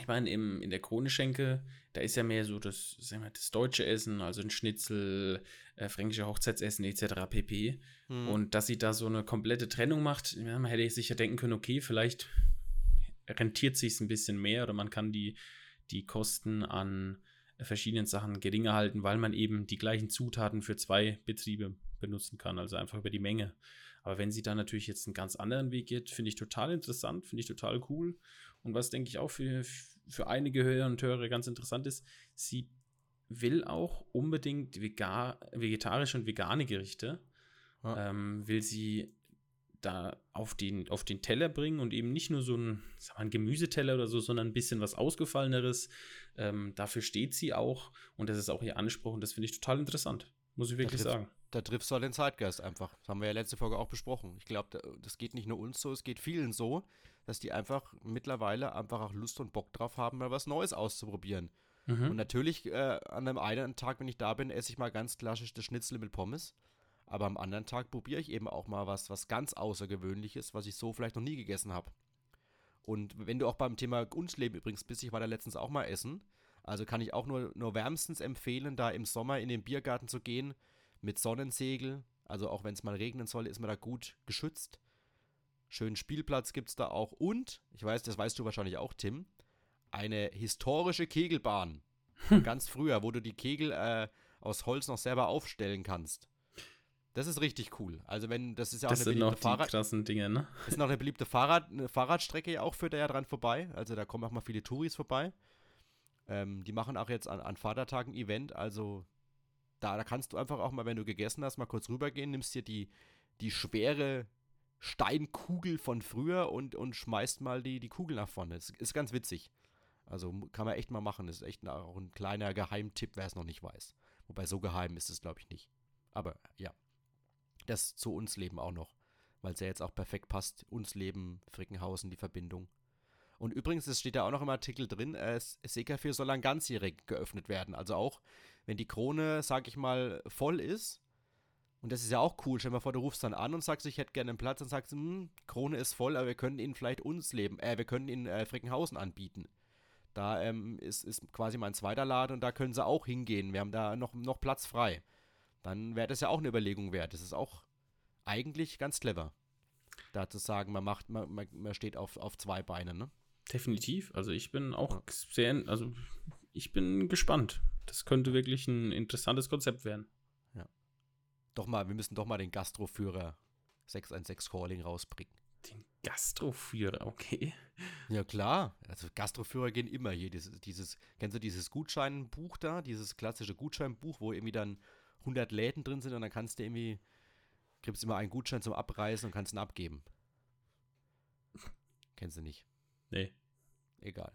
ich meine, in der Kronischenke, da ist ja mehr so das, sagen wir, das deutsche Essen, also ein Schnitzel, äh, fränkische Hochzeitsessen etc. pp. Hm. Und dass sie da so eine komplette Trennung macht, ja, man hätte sich ja denken können, okay, vielleicht rentiert sich ein bisschen mehr oder man kann die, die Kosten an verschiedenen Sachen geringer halten, weil man eben die gleichen Zutaten für zwei Betriebe benutzen kann, also einfach über die Menge. Aber wenn sie da natürlich jetzt einen ganz anderen Weg geht, finde ich total interessant, finde ich total cool. Und was denke ich auch für, für einige Hörer und Hörer ganz interessant ist, sie will auch unbedingt vegan, vegetarische und vegane Gerichte, ja. ähm, will sie da auf den, auf den Teller bringen und eben nicht nur so ein, mal, ein Gemüseteller oder so, sondern ein bisschen was Ausgefalleneres. Ähm, dafür steht sie auch und das ist auch ihr Anspruch und das finde ich total interessant, muss ich wirklich da sagen da triffst du halt den Zeitgeist einfach. Das haben wir ja letzte Folge auch besprochen. Ich glaube, das geht nicht nur uns so, es geht vielen so, dass die einfach mittlerweile einfach auch Lust und Bock drauf haben, mal was Neues auszuprobieren. Mhm. Und natürlich, äh, an einem einen Tag, wenn ich da bin, esse ich mal ganz klassisch das Schnitzel mit Pommes. Aber am anderen Tag probiere ich eben auch mal was, was ganz Außergewöhnliches, was ich so vielleicht noch nie gegessen habe. Und wenn du auch beim Thema Gunsleben übrigens bist, ich war da letztens auch mal essen. Also kann ich auch nur, nur wärmstens empfehlen, da im Sommer in den Biergarten zu gehen mit Sonnensegel. Also auch wenn es mal regnen soll, ist man da gut geschützt. Schönen Spielplatz gibt es da auch. Und, ich weiß, das weißt du wahrscheinlich auch, Tim, eine historische Kegelbahn. Hm. Ganz früher, wo du die Kegel äh, aus Holz noch selber aufstellen kannst. Das ist richtig cool. Also wenn, das ist ja auch das eine beliebte Fahrrad krassen Dinge, ne? Ist noch eine beliebte Fahrrad, eine Fahrradstrecke auch führt er ja dran vorbei. Also da kommen auch mal viele Touris vorbei. Ähm, die machen auch jetzt an, an Vatertagen Event. Also da, da kannst du einfach auch mal, wenn du gegessen hast, mal kurz rübergehen, nimmst dir die, die schwere Steinkugel von früher und, und schmeißt mal die, die Kugel nach vorne. Das ist ganz witzig. Also kann man echt mal machen. Das ist echt auch ein kleiner Geheimtipp, wer es noch nicht weiß. Wobei so geheim ist es, glaube ich, nicht. Aber ja, das zu uns Leben auch noch. Weil es ja jetzt auch perfekt passt. Uns Leben, Frickenhausen, die Verbindung. Und übrigens, es steht da auch noch im Artikel drin, äh, Seekafé soll dann ganzjährig geöffnet werden. Also auch wenn die Krone, sag ich mal, voll ist, und das ist ja auch cool, stell dir mal vor, du rufst dann an und sagst, ich hätte gerne einen Platz und sagst, hm, Krone ist voll, aber wir können ihnen vielleicht uns leben, äh, wir können ihnen äh, Frickenhausen anbieten. Da ähm, ist, ist quasi mein zweiter Laden und da können sie auch hingehen. Wir haben da noch, noch Platz frei. Dann wäre das ja auch eine Überlegung wert. Das ist auch eigentlich ganz clever. Da zu sagen, man macht, man, man steht auf, auf zwei Beinen, ne? Definitiv. Also ich bin auch sehr, also ich bin gespannt. Das könnte wirklich ein interessantes Konzept werden. Doch mal, wir müssen doch mal den Gastroführer 616 Calling rausbringen. Den Gastroführer, okay. Ja, klar. Also Gastroführer gehen immer hier. Dieses, dieses, kennst du dieses Gutscheinbuch da? Dieses klassische Gutscheinbuch, wo irgendwie dann 100 Läden drin sind und dann kannst du irgendwie, kriegst immer einen Gutschein zum Abreißen und kannst ihn abgeben. Kennst du nicht? Nee. Egal.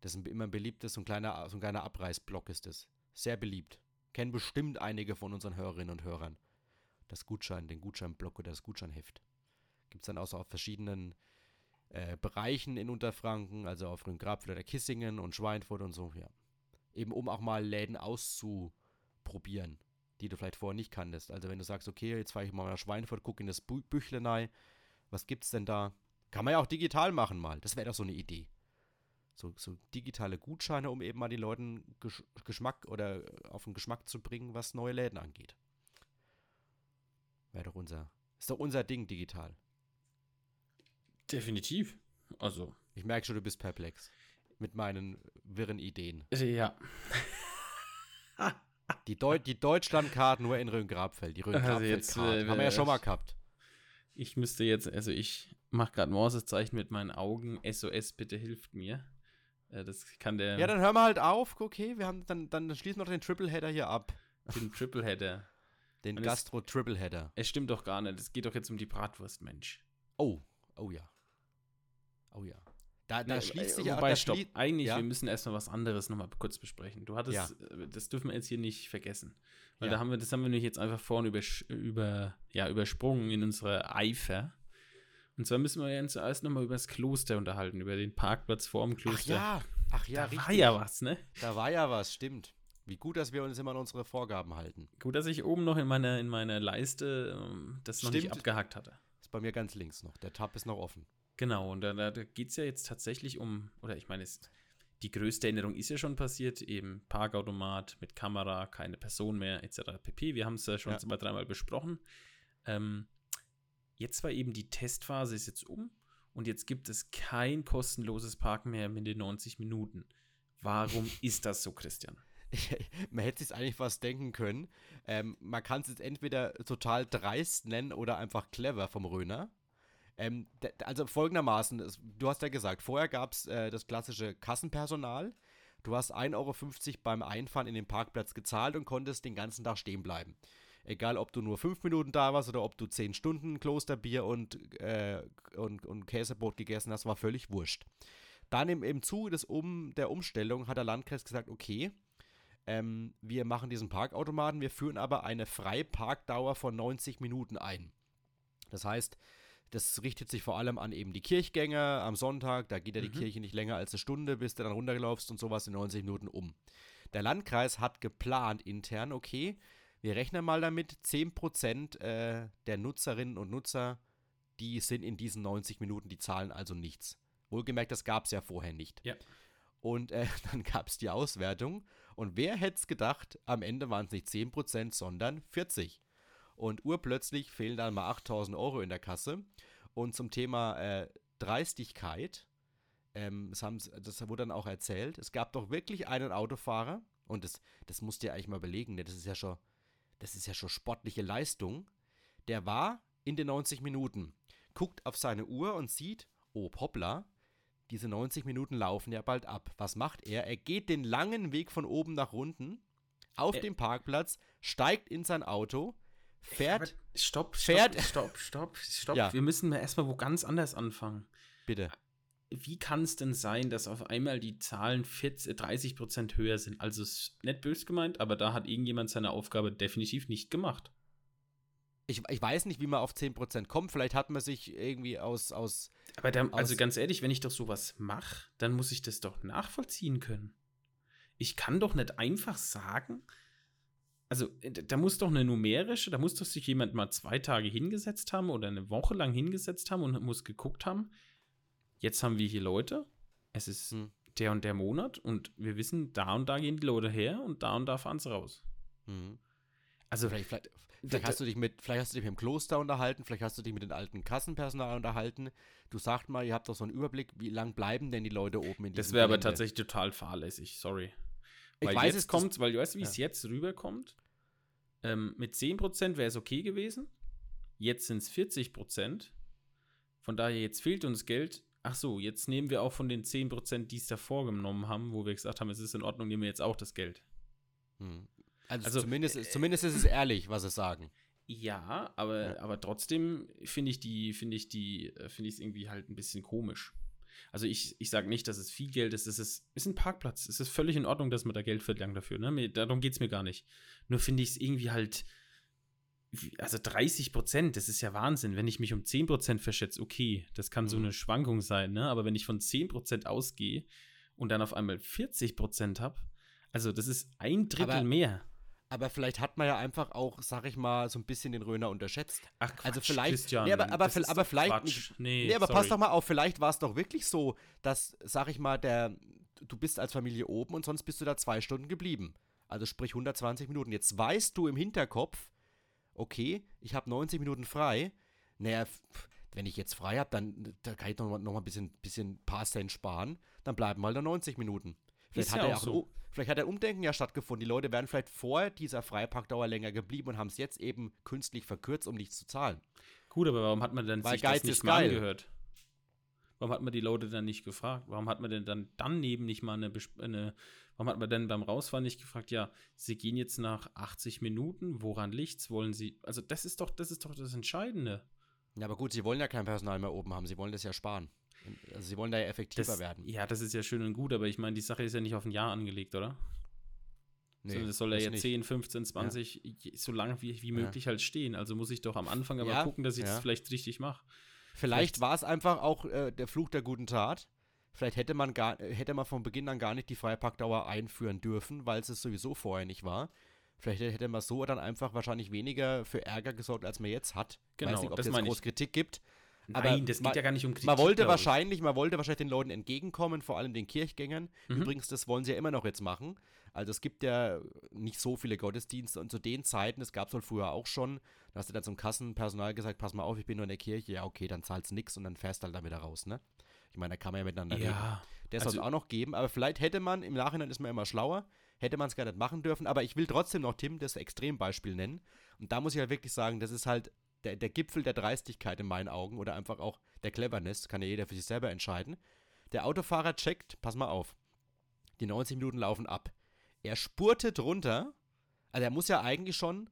Das ist immer ein beliebtes, so ein kleiner, so ein kleiner Abreißblock ist das. Sehr beliebt. Kennen bestimmt einige von unseren Hörerinnen und Hörern. Das Gutschein, den Gutscheinblock oder das Gutscheinheft. Gibt es dann auch so auf verschiedenen äh, Bereichen in Unterfranken, also auf Grabfeld oder Kissingen und Schweinfurt und so, ja. Eben um auch mal Läden auszuprobieren, die du vielleicht vorher nicht kanntest. Also wenn du sagst, okay, jetzt fahre ich mal nach Schweinfurt, gucke in das Bü Büchlenei, was gibt's denn da? Kann man ja auch digital machen mal. Das wäre doch so eine Idee. So, so digitale Gutscheine, um eben mal den Leuten Gesch Geschmack oder auf den Geschmack zu bringen, was neue Läden angeht. Wäre doch unser, ist doch unser Ding digital. Definitiv. Also. Ich merke schon, du bist perplex. Mit meinen wirren Ideen. Ja. Die, Deu die Deutschlandkarten nur in Rhön-Grabfeld. Die Also jetzt, Rhön-Grabfeld-Karten. äh, Haben wir ja schon mal gehabt. Ich müsste jetzt, also ich mache gerade Morsezeichen mit meinen Augen. SOS, bitte hilft mir. Äh, das kann der Ja, dann hören wir halt auf. Okay, wir haben dann, dann schließen wir doch den Tripleheader hier ab. den Tripleheader. Den Und es- Gastro-Tripleheader. Es stimmt doch gar nicht. Es geht doch jetzt um die Bratwurst, Mensch. Oh, oh ja. Oh ja. Da, da Nee, schließt äh, sich ja Wobei, da stopp. Eigentlich, ja? wir müssen erstmal was anderes nochmal kurz besprechen. Du hattest, Ja. äh, das dürfen wir jetzt hier nicht vergessen. Weil Ja. da haben wir, das haben wir nämlich jetzt einfach vorhin übersch über, ja, übersprungen in unserer Eifer. Und zwar müssen wir uns zuerst nochmal über das Kloster unterhalten, über den Parkplatz vor dem Ach Kloster. ja, ach ja, da richtig. war ja was, ne? Da war ja was, stimmt. Wie gut, dass wir uns immer an unsere Vorgaben halten. Gut, dass ich oben noch in meiner, in meiner Leiste ähm, das noch nicht abgehakt hatte. Ist bei mir ganz links noch. Der Tab ist noch offen. Genau, und da, da, da geht es ja jetzt tatsächlich um, oder ich meine, es, die größte Änderung ist ja schon passiert, eben Parkautomat mit Kamera, keine Person mehr, etc. pp. Wir haben es ja schon Ja. zwei, dreimal besprochen. Ähm, jetzt war eben die Testphase ist jetzt um und jetzt gibt es kein kostenloses Parken mehr mit den 90 Minuten. Warum ist das so, Christian? man hätte sich eigentlich fast denken können. Ähm, man kann es jetzt entweder total dreist nennen oder einfach clever vom Röner. Ähm, also folgendermaßen, du hast ja gesagt, vorher gab es äh, das klassische Kassenpersonal. Du hast 1,50 Euro beim Einfahren in den Parkplatz gezahlt und konntest den ganzen Tag stehen bleiben. Egal, ob du nur fünf Minuten da warst oder ob du zehn Stunden Klosterbier und, äh, und, und Käsebrot gegessen hast, war völlig wurscht. Dann im, im Zuge des um, der Umstellung hat der Landkreis gesagt, okay, ähm, wir machen diesen Parkautomaten, wir führen aber eine Freiparkdauer von 90 Minuten ein. Das heißt, das richtet sich vor allem an eben die Kirchgänger am Sonntag, da geht ja die Mhm. Kirche nicht länger als eine Stunde, bis du dann runterlaufst und sowas in 90 Minuten um. Der Landkreis hat geplant intern, okay, wir rechnen mal damit, 10% äh, der Nutzerinnen und Nutzer, die sind in diesen 90 Minuten, die zahlen also nichts. Wohlgemerkt, das gab es ja vorher nicht. Ja. Und äh, dann gab es die Auswertung. Und wer hätte es gedacht, am Ende waren es nicht 10%, sondern 40%. Und urplötzlich fehlen dann mal 8000 Euro in der Kasse. Und zum Thema äh, Dreistigkeit, ähm, das, das wurde dann auch erzählt, es gab doch wirklich einen Autofahrer, und das, das musst du dir eigentlich mal überlegen, ne? das ist ja schon, das ist ja schon sportliche Leistung. Der war in den 90 Minuten, guckt auf seine Uhr und sieht, oh hoppla, diese 90 Minuten laufen ja bald ab. Was macht er? Er geht den langen Weg von oben nach unten auf Ä- den Parkplatz, steigt in sein Auto, fährt. Stopp, Fährt- stopp, stopp, stopp, stopp. Ja. Wir müssen erstmal wo ganz anders anfangen. Bitte. Wie kann es denn sein, dass auf einmal die Zahlen 40, 30 Prozent höher sind? Also es ist nicht böse gemeint, aber da hat irgendjemand seine Aufgabe definitiv nicht gemacht. Ich, ich weiß nicht, wie man auf 10% kommt. Vielleicht hat man sich irgendwie aus. aus Aber da, also Aus- ganz ehrlich, wenn ich doch sowas mache, dann muss ich das doch nachvollziehen können. Ich kann doch nicht einfach sagen, also äh, da muss doch eine numerische, da muss doch sich jemand mal zwei Tage hingesetzt haben oder eine Woche lang hingesetzt haben und muss geguckt haben, jetzt haben wir hier Leute, es ist Hm. der und der Monat und wir wissen, da und da gehen die Leute her und da und da fahren sie raus. Mhm. Also, Vielleicht, vielleicht, vielleicht, hast du dich mit, vielleicht hast du dich mit dem Kloster unterhalten, vielleicht hast du dich mit den alten Kassenpersonal unterhalten. Du sagst mal, ihr habt doch so einen Überblick, wie lang bleiben denn die Leute oben in diesem das wäre aber tatsächlich total fahrlässig, sorry. Ich Weil weiß jetzt es, kommt, weil du weißt, wie es jetzt rüberkommt. Ähm, mit 10% wäre es okay gewesen. Jetzt sind es 40%. Von daher, jetzt fehlt uns Geld. Ach so, jetzt nehmen wir auch von den 10%, die es davor genommen haben, wo wir gesagt haben, es ist in Ordnung, nehmen wir jetzt auch das Geld. Hm. Also, Also, zumindest, äh, zumindest ist es ehrlich, was sie sagen. Ja, aber, Ja. aber trotzdem finde ich die, finde ich die, äh, finde ich es irgendwie halt ein bisschen komisch. Also ich, ich sage nicht, dass es viel Geld ist, es ist, ist ein Parkplatz. Es ist völlig in Ordnung, dass man da Geld verlangt dafür. Ne? Mir, darum geht es mir gar nicht. Nur finde ich es irgendwie halt, also 30 Prozent, das ist ja Wahnsinn. Wenn ich mich um 10 Prozent verschätze, okay, das kann so Mhm. eine Schwankung sein, ne? aber wenn ich von 10 Prozent ausgehe und dann auf einmal 40 Prozent habe, also das ist ein Drittel Aber- mehr. Aber vielleicht hat man ja einfach auch, sag ich mal, so ein bisschen den Röner unterschätzt. Ach, Also Quatsch, vielleicht- Christian, Nee, aber- aber das vi- ist aber vielleicht Nee, Nee, aber sorry. pass doch mal auf, vielleicht war es doch wirklich so, dass, sag ich mal, der, du bist als Familie oben und sonst bist du da zwei Stunden geblieben. Also sprich 120 Minuten. Jetzt weißt du im Hinterkopf, okay, ich habe 90 Minuten frei. Naja, wenn ich jetzt frei habe, dann da kann ich noch mal, noch mal ein bisschen, bisschen paar Cent sparen. Dann bleiben mal da 90 Minuten. Vielleicht Ist hat, ja er auch so. vielleicht hat ein Umdenken ja stattgefunden. Die Leute wären vielleicht vor dieser Freiparkdauer länger geblieben und haben es jetzt eben künstlich verkürzt, um nichts zu zahlen. Gut, aber warum hat man denn Weil sich Geiz das nicht mal geil. angehört? Warum hat man die Leute dann nicht gefragt? Warum hat man denn dann daneben nicht mal eine, eine warum hat man denn beim Rausfahren nicht gefragt, ja, sie gehen jetzt nach 80 Minuten, woran liegt's? Wollen sie, also das ist doch, das ist doch das Entscheidende. Ja, aber gut, sie wollen ja kein Personal mehr oben haben. Sie wollen das ja sparen. Also sie wollen da ja effektiver Das, werden. Ja, das ist ja schön und gut, aber ich meine, die Sache ist ja nicht auf ein Jahr angelegt, oder? Sondern das soll ja jetzt nicht. 10, 15, 20, je- so lange wie, wie Ja. möglich halt stehen. Also muss ich doch am Anfang aber Ja, gucken, dass ich ja. das vielleicht richtig mache. Vielleicht vielleicht- war es einfach auch äh, der Fluch der guten Tat. Vielleicht hätte man gar, äh, hätte man von Beginn an gar nicht die Freiparkdauer einführen dürfen, weil es es sowieso vorher nicht war. Vielleicht hätte man so dann einfach wahrscheinlich weniger für Ärger gesorgt, als man jetzt hat. Genau, Weiß nicht, ob das es jetzt meine ich. groß Kritik gibt. Nein, das geht man- ja gar nicht um Kritik. man wollte wahrscheinlich, man wollte wahrscheinlich den Leuten entgegenkommen, vor allem den Kirchgängern. Mhm. Übrigens, das wollen sie ja immer noch jetzt machen. Also es gibt ja nicht so viele Gottesdienste und zu den Zeiten, das gab es wohl früher auch schon, da hast du dann zum Kassenpersonal gesagt, pass mal auf, ich bin nur in der Kirche, ja okay, dann zahlst du nix und dann fährst du halt dann wieder raus, ne? Ich meine, da kann man ja miteinander reden. Ja, Der soll es also- auch noch geben, aber vielleicht hätte man, im Nachhinein ist man immer schlauer, hätte man es gar nicht machen dürfen, aber ich will trotzdem noch Tim das Extrembeispiel nennen. Und da muss ich halt wirklich sagen, das ist halt der, der Gipfel der Dreistigkeit in meinen Augen oder einfach auch der Cleverness, kann ja jeder für sich selber entscheiden. Der Autofahrer checkt, pass mal auf, die 90 Minuten laufen ab. Er spurtet runter, also er muss ja eigentlich schon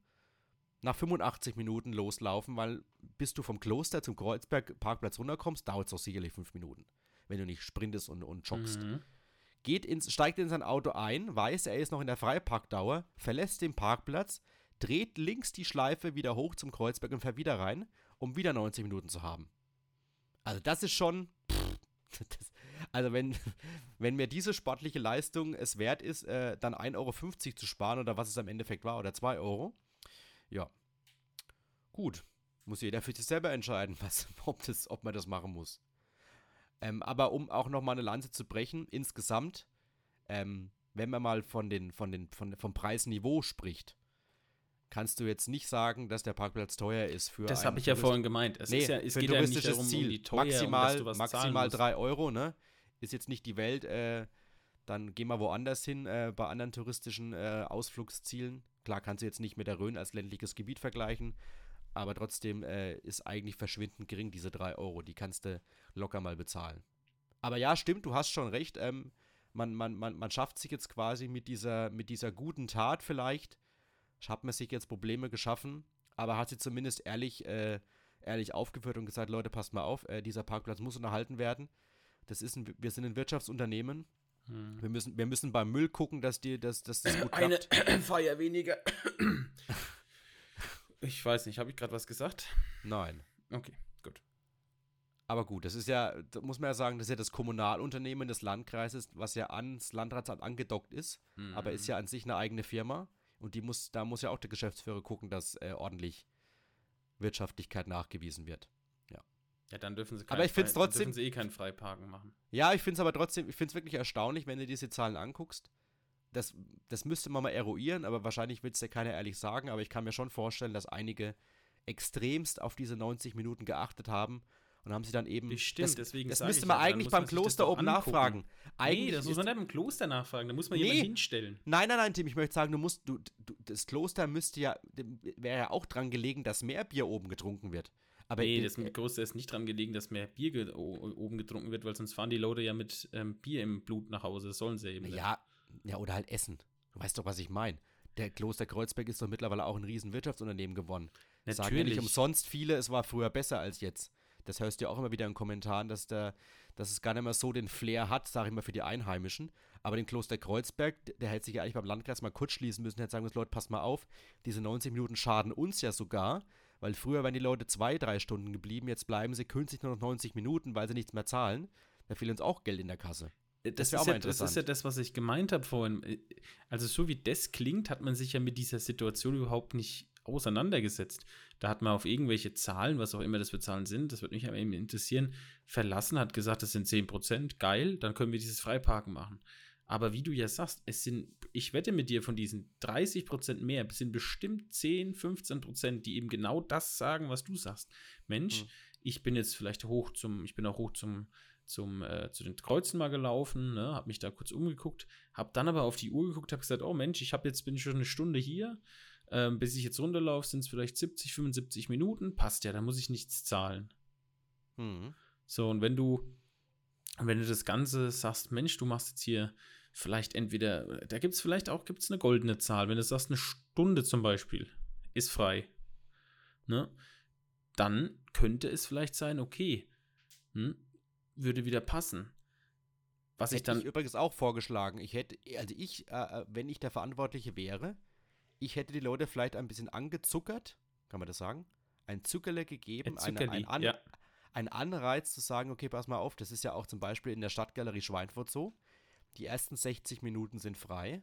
nach 85 Minuten loslaufen, weil bis du vom Kloster zum Kreuzberg-Parkplatz runterkommst, dauert es doch sicherlich fünf Minuten, wenn du nicht sprintest und, und joggst Mhm. geht ins, steigt in sein Auto ein, weiß, er ist noch in der Freiparkdauer, verlässt den Parkplatz, dreht links die Schleife wieder hoch zum Kreuzberg und fährt wieder rein, um wieder 90 Minuten zu haben. Also das ist schon. Das, also wenn, wenn mir diese sportliche Leistung es wert ist, äh, dann 1,50 Euro zu sparen oder was es am Endeffekt war, oder 2 Euro, ja. Gut. Muss jeder für sich selber entscheiden, was, ob, das, ob man das machen muss. Ähm, aber um auch nochmal eine Lanze zu brechen, insgesamt, ähm, wenn man mal von den, von den, von, vom Preisniveau spricht, kannst du jetzt nicht sagen, dass der Parkplatz teuer ist für Das habe ich ja vorhin gemeint. Es, Nee, ist ja, es für ein geht ja nicht touristisches darum, Ziel. um Teuer, um, maximal zahlen maximal musst. 3 Euro, ne? Ist jetzt nicht die Welt, äh, dann geh mal woanders hin, äh, bei anderen touristischen äh, Ausflugszielen. Klar kannst du jetzt nicht mit der Rhön als ländliches Gebiet vergleichen, aber trotzdem äh, ist eigentlich verschwindend gering, diese 3 Euro. Die kannst du locker mal bezahlen. Aber ja, stimmt, du hast schon recht. Ähm, man, man, man, man schafft sich jetzt quasi mit dieser, mit dieser guten Tat vielleicht, hat man sich jetzt Probleme geschaffen, aber hat sie zumindest ehrlich, äh, ehrlich aufgeführt und gesagt, Leute, passt mal auf, äh, dieser Parkplatz muss unterhalten werden. Das ist ein, wir sind ein Wirtschaftsunternehmen. Hm. Wir müssen, wir müssen beim Müll gucken, dass, die, dass, dass das gut Eine klappt. Feier weniger. Ich weiß nicht, habe ich gerade was gesagt? Nein. Okay, gut. Aber gut, das ist ja, da muss man ja sagen, das ist ja das Kommunalunternehmen des Landkreises, was ja ans Landratsamt angedockt ist, aber Mhm. ist ja an sich eine eigene Firma. Und die muss, da muss ja auch der Geschäftsführer gucken, dass äh, ordentlich Wirtschaftlichkeit nachgewiesen wird. Ja, dann dürfen sie Aber ich find's frei- trotzdem- dürfen sie eh kein Freiparken machen. Ja, ich finde es aber trotzdem, ich finde es wirklich erstaunlich, wenn du diese Zahlen anguckst. das, das müsste man mal eruieren, aber wahrscheinlich wird es ja keiner ehrlich sagen. Aber ich kann mir schon vorstellen, dass einige extremst auf diese 90 Minuten geachtet haben und haben sie dann eben. Bestimmt, das, deswegen das müsste man ja, eigentlich beim man Kloster oben angucken. nachfragen. Eigentlich nee, das muss man nicht im Kloster nachfragen. Da muss man Nee. jemanden hinstellen. Nein, nein, nein, Tim, ich möchte sagen, du musst, du, du das Kloster müsste ja, wäre ja auch dran gelegen, dass mehr Bier oben getrunken wird. Aber nee, äh, das Kloster ist nicht dran gelegen, dass mehr Bier ge oben getrunken wird, weil sonst fahren die Leute ja mit ähm, Bier im Blut nach Hause. Das sollen sie eben. nicht. ja, ja, oder halt Essen. Du weißt doch, was ich meine. Der Kloster Kreuzberg ist doch mittlerweile auch ein riesen Wirtschaftsunternehmen geworden. Sagen ja nicht Natürlich. umsonst viele, es war früher besser als jetzt. Das hörst du ja auch immer wieder in Kommentaren, dass, der, dass es gar nicht mehr so den Flair hat, sage ich mal, für die Einheimischen. Aber den Kloster Kreuzberg, der hätte sich ja eigentlich beim Landkreis mal kurz schließen müssen, hätte sagen müssen, Leute, passt mal auf, diese 90 Minuten schaden uns ja sogar, weil früher wären die Leute zwei, drei Stunden geblieben, jetzt bleiben sie künstlich nur noch 90 Minuten, weil sie nichts mehr zahlen. Da fehlt uns auch Geld in der Kasse. Äh, Das Das, auch ist mal ja, das ist ja das, was ich gemeint habe vorhin. Äh, Also, so wie das klingt, hat man sich ja mit dieser Situation überhaupt nicht auseinandergesetzt. Da hat man auf irgendwelche Zahlen, was auch immer das für Zahlen sind, das würde mich aber eben interessieren, verlassen, hat gesagt, das sind 10%, geil, dann können wir dieses Freiparken machen. Aber wie du ja sagst, es sind, ich wette mit dir, von diesen 30% mehr, es sind bestimmt 10, 15%, die eben genau das sagen, was du sagst. Mensch, Hm. ich bin jetzt vielleicht hoch zum, ich bin auch hoch zum, zum, äh, zu den Kreuzen mal gelaufen, ne, habe mich da kurz umgeguckt, habe dann aber auf die Uhr geguckt, habe gesagt, oh Mensch, ich habe jetzt bin ich schon eine Stunde hier, ähm, bis ich jetzt runterlaufe, sind es vielleicht 70, 75 Minuten, passt ja, da muss ich nichts zahlen. Hm. So, und wenn du, wenn du das Ganze sagst, Mensch, du machst jetzt hier vielleicht entweder, da gibt es vielleicht auch gibt's eine goldene Zahl, wenn du sagst, eine Stunde zum Beispiel ist frei, ne, dann könnte es vielleicht sein, okay, hm, würde wieder passen. Was ich Hätte dann, ich übrigens auch vorgeschlagen. Ich hätte, also ich, äh, äh, wenn ich der Verantwortliche wäre, ich hätte die Leute vielleicht ein bisschen angezuckert, kann man das sagen? Ein Zuckerle gegeben, Ein Zuckerli, ein, An, ja. ein Anreiz zu sagen, okay, pass mal auf, das ist ja auch zum Beispiel in der Stadtgalerie Schweinfurt so. Die ersten 60 Minuten sind frei,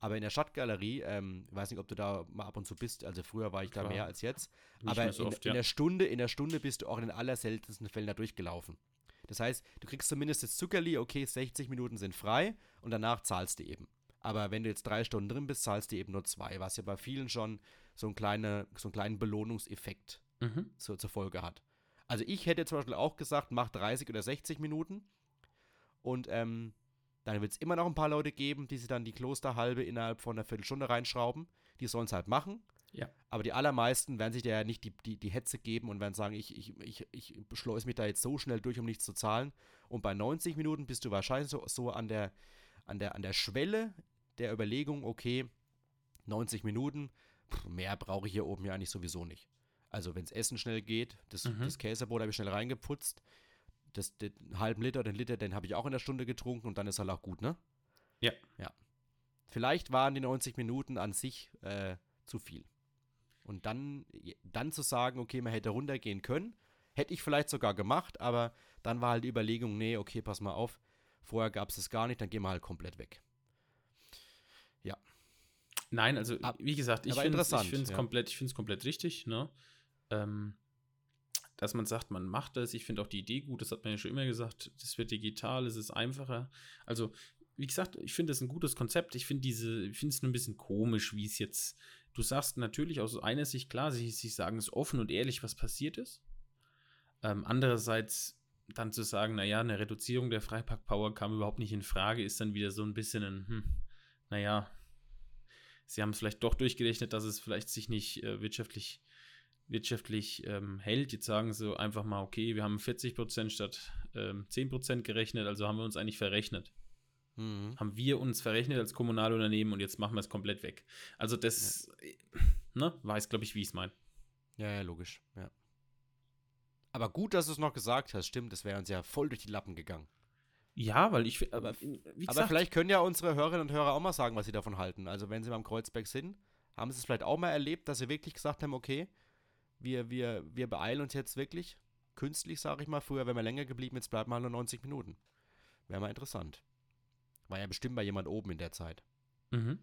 aber in der Stadtgalerie, ähm, ich weiß nicht, ob du da mal ab und zu bist, also früher war ich da Klar. mehr als jetzt, Nicht aber so in, oft, in ja. der Stunde, in der Stunde bist du auch in den allerseltensten Fällen da durchgelaufen. Das heißt, du kriegst zumindest das Zuckerli, okay, 60 Minuten sind frei und danach zahlst du eben. Aber wenn du jetzt drei Stunden drin bist, zahlst du eben nur zwei, was ja bei vielen schon so, ein kleine, so einen kleinen Belohnungseffekt Mhm. zu, zur Folge hat. Also ich hätte zum Beispiel auch gesagt, mach 30 oder 60 Minuten und ähm, dann wird es immer noch ein paar Leute geben, die sich dann die Klosterhalbe innerhalb von einer Viertelstunde reinschrauben. Die sollen es halt machen. Ja. Aber die allermeisten werden sich da ja nicht die, die, die Hetze geben und werden sagen, ich, ich, ich, ich schleuse mich da jetzt so schnell durch, um nichts zu zahlen. Und bei 90 Minuten bist du wahrscheinlich so, so an, der, an, der, an der Schwelle der Überlegung, okay, 90 Minuten, mehr brauche ich hier oben ja eigentlich sowieso nicht. Also wenn es Essen schnell geht, das, Mhm. das Käsebrot habe ich schnell reingeputzt, das, den halben Liter, den Liter, den habe ich auch in der Stunde getrunken und dann ist halt auch gut, ne? Ja. Ja. Vielleicht waren die 90 Minuten an sich äh, zu viel. Und dann, dann zu sagen, okay, man hätte runtergehen können, hätte ich vielleicht sogar gemacht, aber dann war halt die Überlegung, nee, okay, pass mal auf, vorher gab es das gar nicht, dann gehen wir halt komplett weg. Nein, also wie gesagt, ich finde es ja. komplett, ich komplett richtig, ne? Ähm, dass man sagt, man macht das. Ich finde auch die Idee gut, das hat man ja schon immer gesagt. Das wird digital, es ist einfacher. Also, wie gesagt, ich finde das ein gutes Konzept. Ich finde diese, ich finde es nur ein bisschen komisch, wie es jetzt. Du sagst natürlich aus einer Sicht klar, sie, sie sagen es offen und ehrlich, was passiert ist. Ähm, andererseits dann zu sagen, naja, eine Reduzierung der Freipark-Power kam überhaupt nicht in Frage, ist dann wieder so ein bisschen ein, hm, naja, sie haben es vielleicht doch durchgerechnet, dass es vielleicht sich nicht äh, wirtschaftlich, wirtschaftlich ähm, hält. Jetzt sagen sie einfach mal, okay, wir haben 40% statt ähm, 10% gerechnet, also haben wir uns eigentlich verrechnet. Mhm. Haben wir uns verrechnet als Kommunalunternehmen und jetzt machen wir es komplett weg. Also das, äh, ne, weiß, glaube ich, wie ich es meine. Ja, ja, logisch, ja. Aber gut, dass du es noch gesagt hast, stimmt, das wäre uns ja voll durch die Lappen gegangen. Ja, weil ich, Aber- wie Aber gesagt, vielleicht können ja unsere Hörerinnen und Hörer auch mal sagen, was sie davon halten. Also wenn sie beim Kreuzberg sind, haben sie es vielleicht auch mal erlebt, dass sie wirklich gesagt haben, okay, wir, wir, wir beeilen uns jetzt wirklich, künstlich, sage ich mal. Früher wären wir länger geblieben, jetzt bleiben wir halt nur 90 Minuten. Wäre mal interessant. War ja bestimmt bei jemand oben in der Zeit. mhm.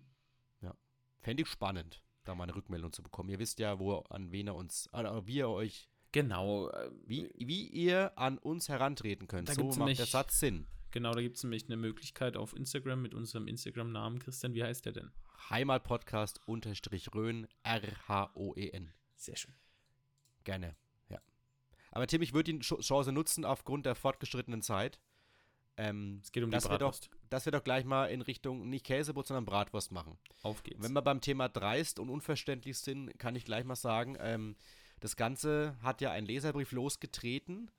Fände ich spannend, da mal eine Rückmeldung zu bekommen. Ihr wisst ja, wo, an wen ihr uns, äh, wie ihr euch, genau, äh, wie, wie ihr an uns herantreten könnt. Da so macht der nämlich- Satz Sinn. Genau, da gibt es nämlich eine Möglichkeit auf Instagram mit unserem Instagram-Namen. Christian, wie heißt der denn? Heimatpodcast unterstrich Rhön, R-H-O-E-N. Sehr schön. Gerne, ja. Aber Tim, ich würde die Ch- Chance nutzen aufgrund der fortgeschrittenen Zeit. Ähm, Es geht um die dass, wir doch, Bratwurst. dass wir doch gleich mal in Richtung nicht Käsebrot, sondern Bratwurst machen. Auf geht's. Wenn wir beim Thema dreist und unverständlich sind, kann ich gleich mal sagen, ähm, das Ganze hat ja ein Leserbrief losgetreten,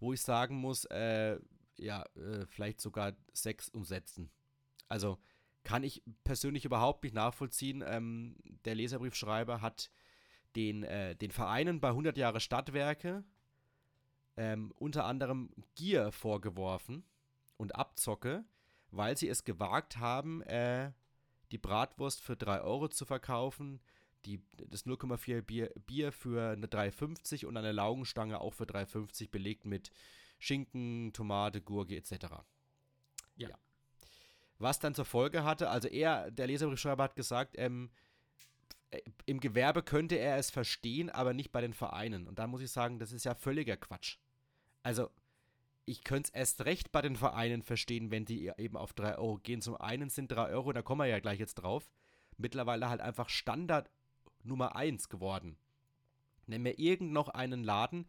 wo ich sagen muss, äh, ja, äh, vielleicht sogar sechs Umsätzen. Also kann ich persönlich überhaupt nicht nachvollziehen. Ähm, der Leserbriefschreiber hat den, äh, den Vereinen bei 100 Jahre Stadtwerke ähm, unter anderem Gier vorgeworfen und Abzocke, weil sie es gewagt haben, äh, die Bratwurst für 3 Euro zu verkaufen, die, das 0,4 Bier, Bier für eine 3,50 und eine Laugenstange auch für 3,50 belegt mit Schinken, Tomate, Gurke etc. Ja. Was dann zur Folge hatte, also er, der Leserbriefschreiber hat gesagt, ähm, äh, im Gewerbe könnte er es verstehen, aber nicht bei den Vereinen. Und da muss ich sagen, das ist ja völliger Quatsch. Also, ich könnte es erst recht bei den Vereinen verstehen, wenn die eben auf 3 Euro gehen. Zum einen sind 3 Euro, da kommen wir ja gleich jetzt drauf, mittlerweile halt einfach Standard Nummer 1 geworden. Nenn mir irgend noch einen Laden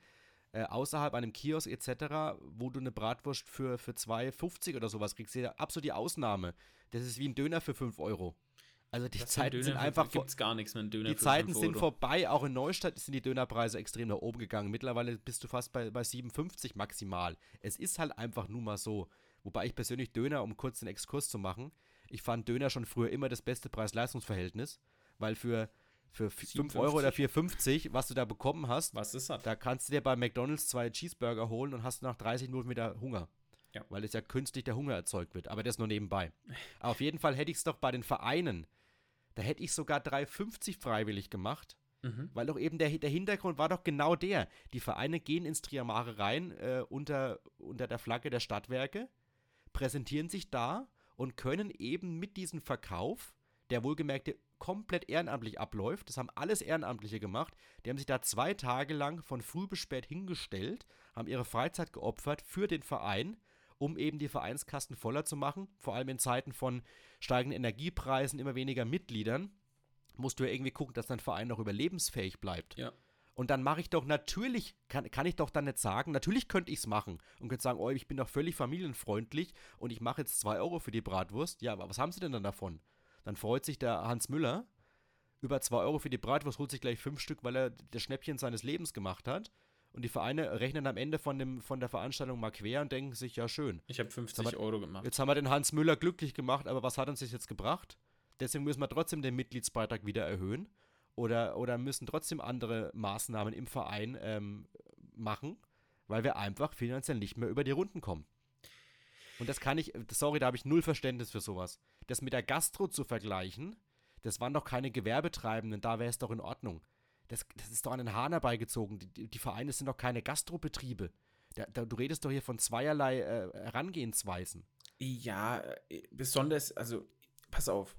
äh, außerhalb einem Kiosk etc., wo du eine Bratwurst für, für 2,50 oder sowas kriegst. Das ist ja absolut die Ausnahme. Das ist wie ein Döner für 5 Euro. Also die Das Zeiten sind einfach vor, gibt es gar nichts. Ein Döner die Zeiten 5 sind Euro. vorbei. Auch in Neustadt sind die Dönerpreise extrem nach oben gegangen. Mittlerweile bist du fast bei, bei 57 maximal. Es ist halt einfach nun mal so. Wobei ich persönlich Döner, um kurz den Exkurs zu machen, ich fand Döner schon früher immer das beste Preis-Leistungs-Verhältnis, weil für, für 5 Euro oder 4,50, was du da bekommen hast, Was ist das? da kannst du dir bei McDonalds zwei Cheeseburger holen und hast nach 30 Minuten wieder Hunger. Ja. Weil es ja künstlich der Hunger erzeugt wird. Aber das nur nebenbei. Aber auf jeden Fall hätte ich es doch bei den Vereinen, da hätte ich sogar 3,50 freiwillig gemacht. Mhm. Weil doch eben der, der Hintergrund war doch genau der. Die Vereine gehen ins Triamare rein äh, unter, unter der Flagge der Stadtwerke, präsentieren sich da und können eben mit diesem Verkauf, der wohlgemerkt komplett ehrenamtlich abläuft, das haben alles Ehrenamtliche gemacht, die haben sich da zwei Tage lang von früh bis spät hingestellt, haben ihre Freizeit geopfert für den Verein, um eben die Vereinskassen voller zu machen, vor allem in Zeiten von steigenden Energiepreisen, immer weniger Mitgliedern musst du ja irgendwie gucken, dass dein Verein noch überlebensfähig bleibt. Ja. Und dann mache ich doch natürlich, kann, kann ich doch dann nicht sagen, natürlich könnte ich es machen und könnte sagen, oh, ich bin doch völlig familienfreundlich und ich mache jetzt 2 Euro für die Bratwurst. Ja, aber was haben sie denn dann davon? Dann freut sich der Hans Müller über 2 Euro für die Bratwurst, holt sich gleich fünf Stück, weil er das Schnäppchen seines Lebens gemacht hat. Und die Vereine rechnen am Ende von, dem, von der Veranstaltung mal quer und denken sich, ja schön, Ich habe 50 Sag mal, Euro gemacht. Jetzt haben wir den Hans Müller glücklich gemacht, aber was hat uns das jetzt gebracht? Deswegen müssen wir trotzdem den Mitgliedsbeitrag wieder erhöhen oder, oder müssen trotzdem andere Maßnahmen im Verein ähm, machen, weil wir einfach finanziell nicht mehr über die Runden kommen. Und das kann ich, sorry, da habe ich null Verständnis für sowas. Das mit der Gastro zu vergleichen, das waren doch keine Gewerbetreibenden, da wäre es doch in Ordnung. Das, das ist doch an den Hahn herbeigezogen. Die, die Vereine sind doch keine Gastrobetriebe. Da, da, du redest doch hier von zweierlei äh, Herangehensweisen. Ja, äh, besonders, also, pass auf.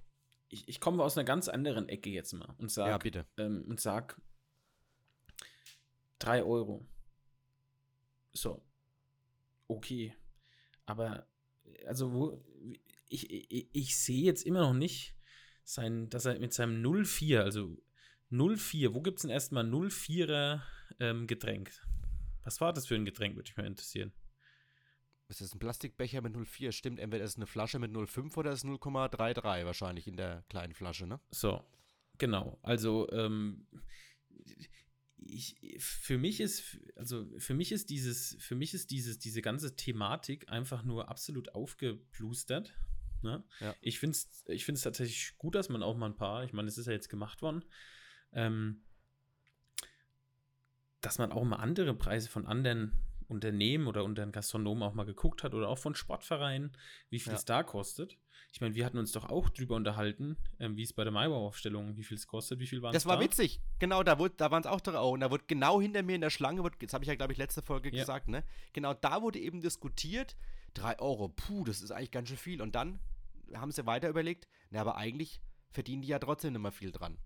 Ich, ich komme aus einer ganz anderen Ecke jetzt mal und sag, Ja, bitte. ähm, und sag 3 Euro. So. Okay. Aber, also, wo, ich, ich, ich sehe jetzt immer noch nicht, sein, dass er mit seinem 04, also 04, wo gibt es denn erstmal 04er ähm, Getränk? Was war das für ein Getränk, würde mich mal interessieren. Es ist ein Plastikbecher mit 0,4. Stimmt, entweder ist es eine Flasche mit 0,5 oder es ist 0,33 wahrscheinlich in der kleinen Flasche, ne? So, genau. Also, ähm, ich, für mich ist, also für mich ist dieses, für mich ist dieses, diese ganze Thematik einfach nur absolut aufgeplustert. Ne? Ja. Ich finde es ich find's tatsächlich gut, dass man auch mal ein paar, ich meine, es ist ja jetzt gemacht worden, ähm, dass man auch mal andere Preise von anderen Unternehmen oder unter Gastronomen auch mal geguckt hat oder auch von Sportvereinen, wie viel Ja. es da kostet. Ich meine, wir hatten uns doch auch drüber unterhalten, ähm, wie es bei der Maibau-Aufstellung, wie viel es kostet, wie viel waren es Das war da? witzig. Genau, da, wurde- da waren es auch drei Euro. Und da wurde genau hinter mir in der Schlange, wurde, das habe ich ja, glaube ich, letzte Folge Ja. gesagt, ne? Genau da wurde eben diskutiert, drei Euro, puh, das ist eigentlich ganz schön viel. Und dann haben sie weiter überlegt, na, aber eigentlich verdienen die ja trotzdem nicht mehr viel dran.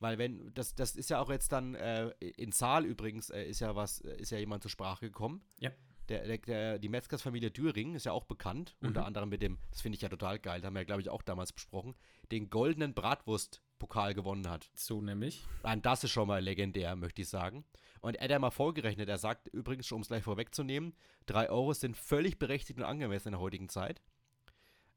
Weil wenn, das, das ist ja auch jetzt dann, äh, in Saal übrigens, äh, ist ja was, äh, ist ja jemand zur Sprache gekommen. Ja. der, der, der, die Metzgersfamilie Düring ist ja auch bekannt, Mhm. unter anderem mit dem, das finde ich ja total geil, haben wir ja, glaube ich, auch damals besprochen, den goldenen Bratwurst-Pokal gewonnen hat. So nämlich. Nein, das ist schon mal legendär, möchte ich sagen. Und er hat ja mal vorgerechnet, er sagt übrigens, schon um es gleich vorwegzunehmen, 3 Euro sind völlig berechtigt und angemessen in der heutigen Zeit.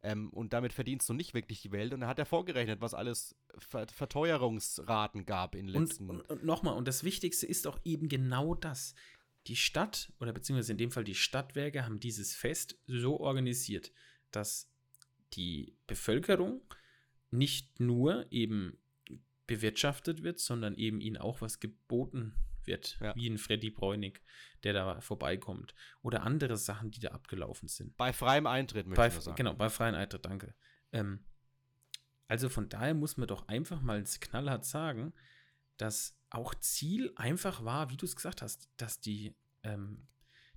Ähm, und damit verdienst du nicht wirklich die Welt. Und er hat ja vorgerechnet, was alles Ver Verteuerungsraten gab in den Und, letzten. und, und nochmal, und das Wichtigste ist auch eben genau das. Die Stadt, oder beziehungsweise in dem Fall die Stadtwerke, haben dieses Fest so organisiert, dass die Bevölkerung nicht nur eben bewirtschaftet wird, sondern eben ihnen auch was geboten wird, Ja. wie ein Freddy Bräunig, der da vorbeikommt. Oder andere Sachen, die da abgelaufen sind. bei freiem Eintritt, möchte Bei, ich sagen. genau, bei freien Eintritt, danke. Ähm, also von daher muss man doch einfach mal ins knallhart sagen, dass auch Ziel einfach war, wie du es gesagt hast, dass die, ähm,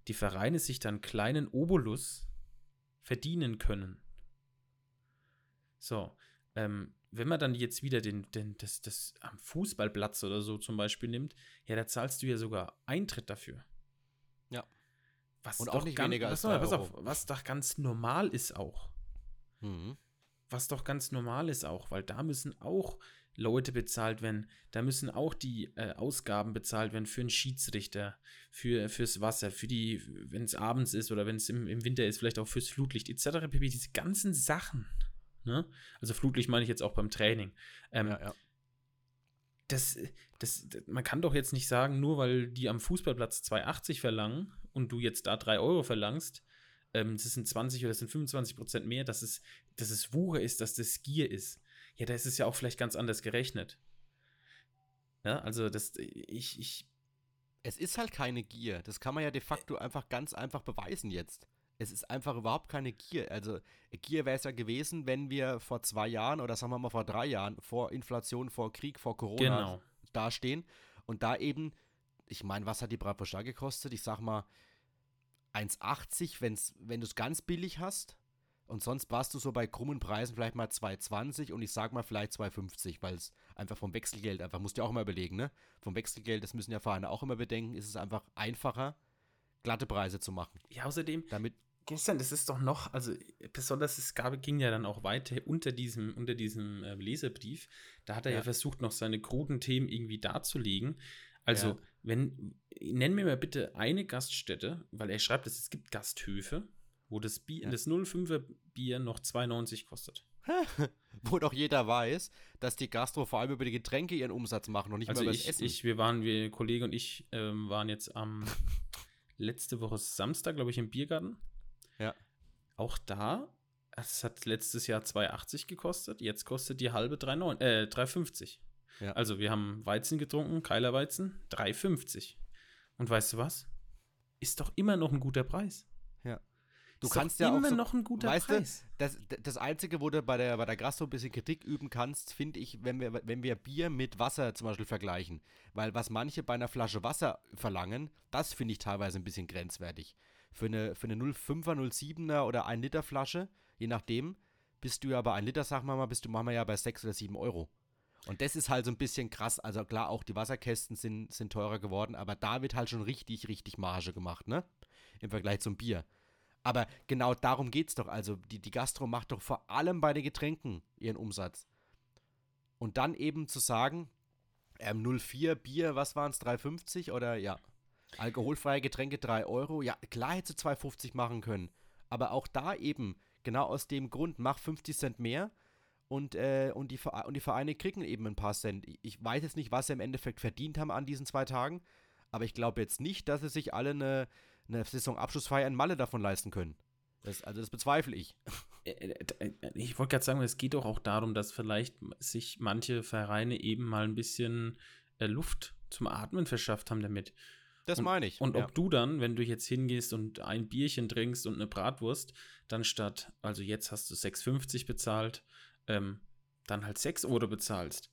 die Vereine sich dann kleinen Obolus verdienen können. So, ähm, wenn man dann jetzt wieder den, den, das, das am Fußballplatz oder so zum Beispiel nimmt, ja, da zahlst du ja sogar Eintritt dafür. Ja. Was Und auch doch nicht ganz, weniger als was, drei pass auf, was doch ganz normal ist auch. Mhm. Was doch ganz normal ist auch, weil da müssen auch Leute bezahlt werden, da müssen auch die äh, Ausgaben bezahlt werden für einen Schiedsrichter, für, fürs Wasser, für die, wenn es abends ist oder wenn es im, im Winter ist, vielleicht auch fürs Flutlicht etc. pp. Diese ganzen Sachen. Ne? Also Flutlicht meine ich jetzt auch beim Training. Ähm, Ja, ja. das, das, das, man kann doch jetzt nicht sagen, nur weil die am Fußballplatz 2,80 verlangen und du jetzt da 3 Euro verlangst, ähm, das sind 20 oder das sind 25 Prozent mehr, dass es, dass es Wucher ist, dass das Gier ist. Ja, da ist es ja auch vielleicht ganz anders gerechnet. Ja, also das, ich, ich, Es ist halt keine Gier. Das kann man ja de facto einfach ganz einfach beweisen jetzt. Es ist einfach überhaupt keine Gier. Also Gier wäre es ja gewesen, wenn wir vor zwei Jahren oder sagen wir mal vor drei Jahren vor Inflation, vor Krieg, vor Corona genau. dastehen und da eben, ich meine, was hat die Bratwurst da gekostet? Ich sag mal 1,80, wenn's, wenn du es ganz billig hast. Und sonst warst du so bei krummen Preisen vielleicht mal 2,20 und ich sag mal vielleicht 2,50, weil es einfach vom Wechselgeld einfach, musst du ja auch immer überlegen, ne? Vom Wechselgeld, das müssen ja Vereine auch immer bedenken, ist es einfach einfacher, glatte Preise zu machen. Ja, außerdem, Damit, gestern, das ist doch noch, also besonders es gab, ging ja dann auch weiter unter diesem, unter diesem äh, Leserbrief. Da hat er ja. Ja. versucht, noch seine kruden Themen irgendwie darzulegen. Also, Ja. wenn, nenn mir mal bitte eine Gaststätte, weil er schreibt, dass es gibt Gasthöfe, wo das Bier, Ja. das 05er Bier noch 2,90 kostet. wo doch jeder weiß, dass die Gastro vor allem über die Getränke ihren Umsatz machen und nicht Also mehr über das ich, Essen. ich, wir waren, wir, Kollege und ich ähm, waren jetzt am letzte Woche Samstag, glaube ich, im Biergarten. Ja. Auch da, es hat letztes Jahr 2,80 gekostet, jetzt kostet die halbe 3,9 äh, 3,50. Ja. Also wir haben Weizen getrunken, Keilerweizen, 3,50. Und weißt du was? Ist doch immer noch ein guter Preis. du Ist kannst doch ja auch immer so, noch ein guter weißt Preis. Du, das, das Einzige, wo du bei der, bei der Gastro ein bisschen Kritik üben kannst, finde ich, wenn wir, wenn wir Bier mit Wasser zum Beispiel vergleichen. Weil was manche bei einer Flasche Wasser verlangen, das finde ich teilweise ein bisschen grenzwertig. Für eine, für eine 05er, 07er oder 1 Liter Flasche, je nachdem, bist du ja bei 1 Liter, sagen wir mal, bist du wir ja bei 6 oder 7 Euro. Und das ist halt so ein bisschen krass. Also klar, auch die Wasserkästen sind, sind teurer geworden, aber da wird halt schon richtig, richtig Marge gemacht, ne? Im Vergleich zum Bier. Aber genau darum geht es doch. Also die, die Gastro macht doch vor allem bei den Getränken ihren Umsatz. Und dann eben zu sagen, ähm, 04 Bier, was waren es, 3,50 oder ja, alkoholfreie Getränke 3 Euro. Ja, klar hätte sie 2,50 machen können. Aber auch da eben, genau aus dem Grund, mach 50 Cent mehr und, äh, und, die, und die Vereine kriegen eben ein paar Cent. Ich- weiß jetzt nicht, was sie im Endeffekt verdient haben an diesen zwei Tagen, aber ich glaube jetzt nicht, dass sie sich alle eine, eine Saisonabschlussfeier in Malle davon leisten können. Das, also das bezweifle ich. Ich wollte gerade sagen, es geht doch auch darum, dass vielleicht sich manche Vereine eben mal ein bisschen äh, Luft zum Atmen verschafft haben damit. Das Und- meine ich. Und ja. ob du dann, wenn du jetzt hingehst und ein Bierchen trinkst und eine Bratwurst, dann statt, also jetzt hast du 6,50 bezahlt, ähm, dann halt 6 Euro bezahlst.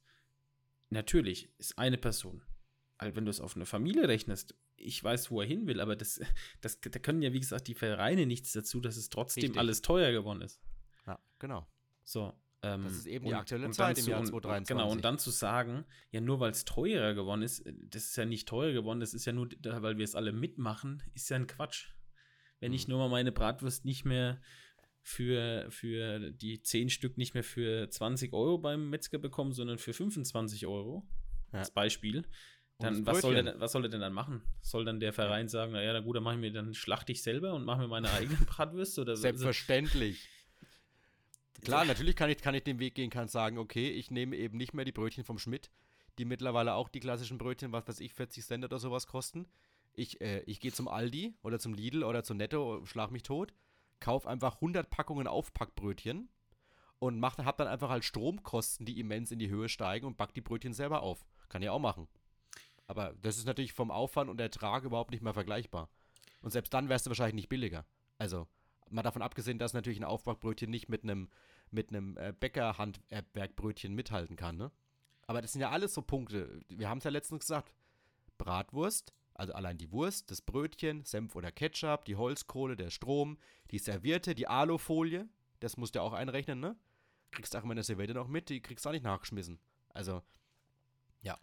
Natürlich ist eine Person. Also wenn du es auf eine Familie rechnest, ich weiß, wo er hin will, aber das, das, da können ja, wie gesagt, die Vereine nichts dazu, dass es trotzdem Richtig. alles teuer geworden ist. ja, genau. So. Ähm, Das ist eben die aktuelle dann Zeit im zu- Jahr und- 2023. Genau, und dann zu sagen, ja, nur weil es teurer geworden ist, äh, das ist ja nicht teurer geworden, das ist ja nur, weil wir es alle mitmachen, ist ja ein Quatsch. wenn ich nur mal meine Bratwurst nicht mehr für, für die 10 Stück nicht mehr für 20 Euro beim Metzger bekomme, sondern für 25 Euro, Ja. als Beispiel, dann was soll, der, was soll er denn dann machen? Soll dann der Verein sagen, naja, na gut, dann mache ich mir, dann schlachte ich selber und mache mir meine eigene Bratwurst? Oder so? Selbstverständlich. Klar, natürlich kann ich, kann ich den Weg gehen, kann sagen, okay, ich nehme eben nicht mehr die Brötchen vom Schmidt, die mittlerweile auch die klassischen Brötchen, was weiß ich, 40 Cent oder sowas kosten. Ich, äh, ich gehe zum Aldi oder zum Lidl oder zum Netto, schlag mich tot, kauf einfach 100 Packungen Aufpackbrötchen und mach, hab dann einfach halt Stromkosten, die immens in die Höhe steigen und back die Brötchen selber auf. Kann ich auch machen. Aber das ist natürlich vom Aufwand und Ertrag überhaupt nicht mehr vergleichbar. Und selbst dann wärst du wahrscheinlich nicht billiger. Also, mal davon abgesehen, dass natürlich ein Aufbackbrötchen nicht mit einem mit einem äh, Bäckerhandwerkbrötchen mithalten kann, ne? Aber das sind ja alles so Punkte. Wir haben es ja letztens gesagt. Bratwurst, also allein die Wurst, das Brötchen, Senf oder Ketchup, die Holzkohle, der Strom, die Serviette, die Alufolie, das musst du ja auch einrechnen, ne? Kriegst auch immer eine Serviette noch mit, die kriegst du auch nicht nachgeschmissen. Also, Ja,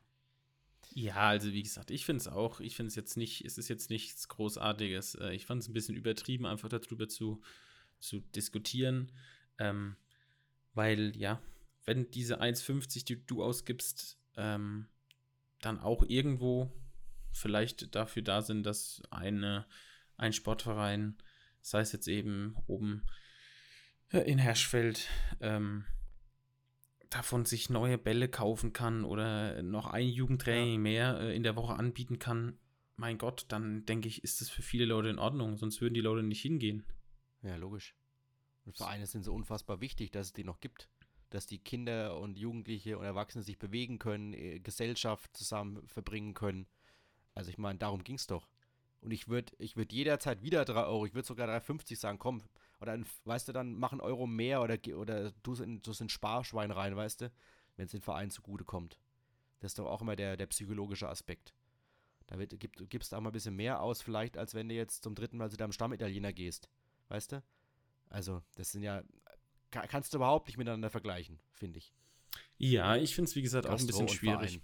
also wie gesagt, ich finde es auch, ich finde es jetzt nicht, es ist jetzt nichts Großartiges. Äh, Ich fand es ein bisschen übertrieben, einfach darüber zu, zu diskutieren. Ähm, weil, ja, wenn diese 1,50, die du ausgibst, ähm, dann auch irgendwo vielleicht dafür da sind, dass eine, ein Sportverein, sei es jetzt eben oben äh, in Herschfeld, ähm, davon sich neue Bälle kaufen kann oder noch ein Jugendtraining mehr äh, in der Woche anbieten kann, mein Gott, dann denke ich, ist das für viele Leute in Ordnung, sonst würden die Leute nicht hingehen. ja, logisch. Und Vereine sind so unfassbar wichtig, dass es die noch gibt. Dass die Kinder und Jugendliche und Erwachsene sich bewegen können, äh, Gesellschaft zusammen verbringen können. Also ich meine, darum ging es doch. Und ich würde ich würd jederzeit wieder 3 Euro, ich würde sogar 3,50 sagen, komm, oder ein, weißt du, dann mach einen Euro mehr oder, oder du es in, in Sparschwein rein, weißt du, wenn es den Verein zugute kommt. Das ist doch auch immer der, der psychologische Aspekt. Da wird, gib, gibst du auch mal ein bisschen mehr aus, vielleicht, als wenn du jetzt zum dritten Mal zu deinem Stammitaliener gehst. Weißt du? Also, das sind ja, ka- kannst du überhaupt nicht miteinander vergleichen, finde ich. Ja, ich finde es, wie gesagt, auch ein Gastro bisschen schwierig. Verein.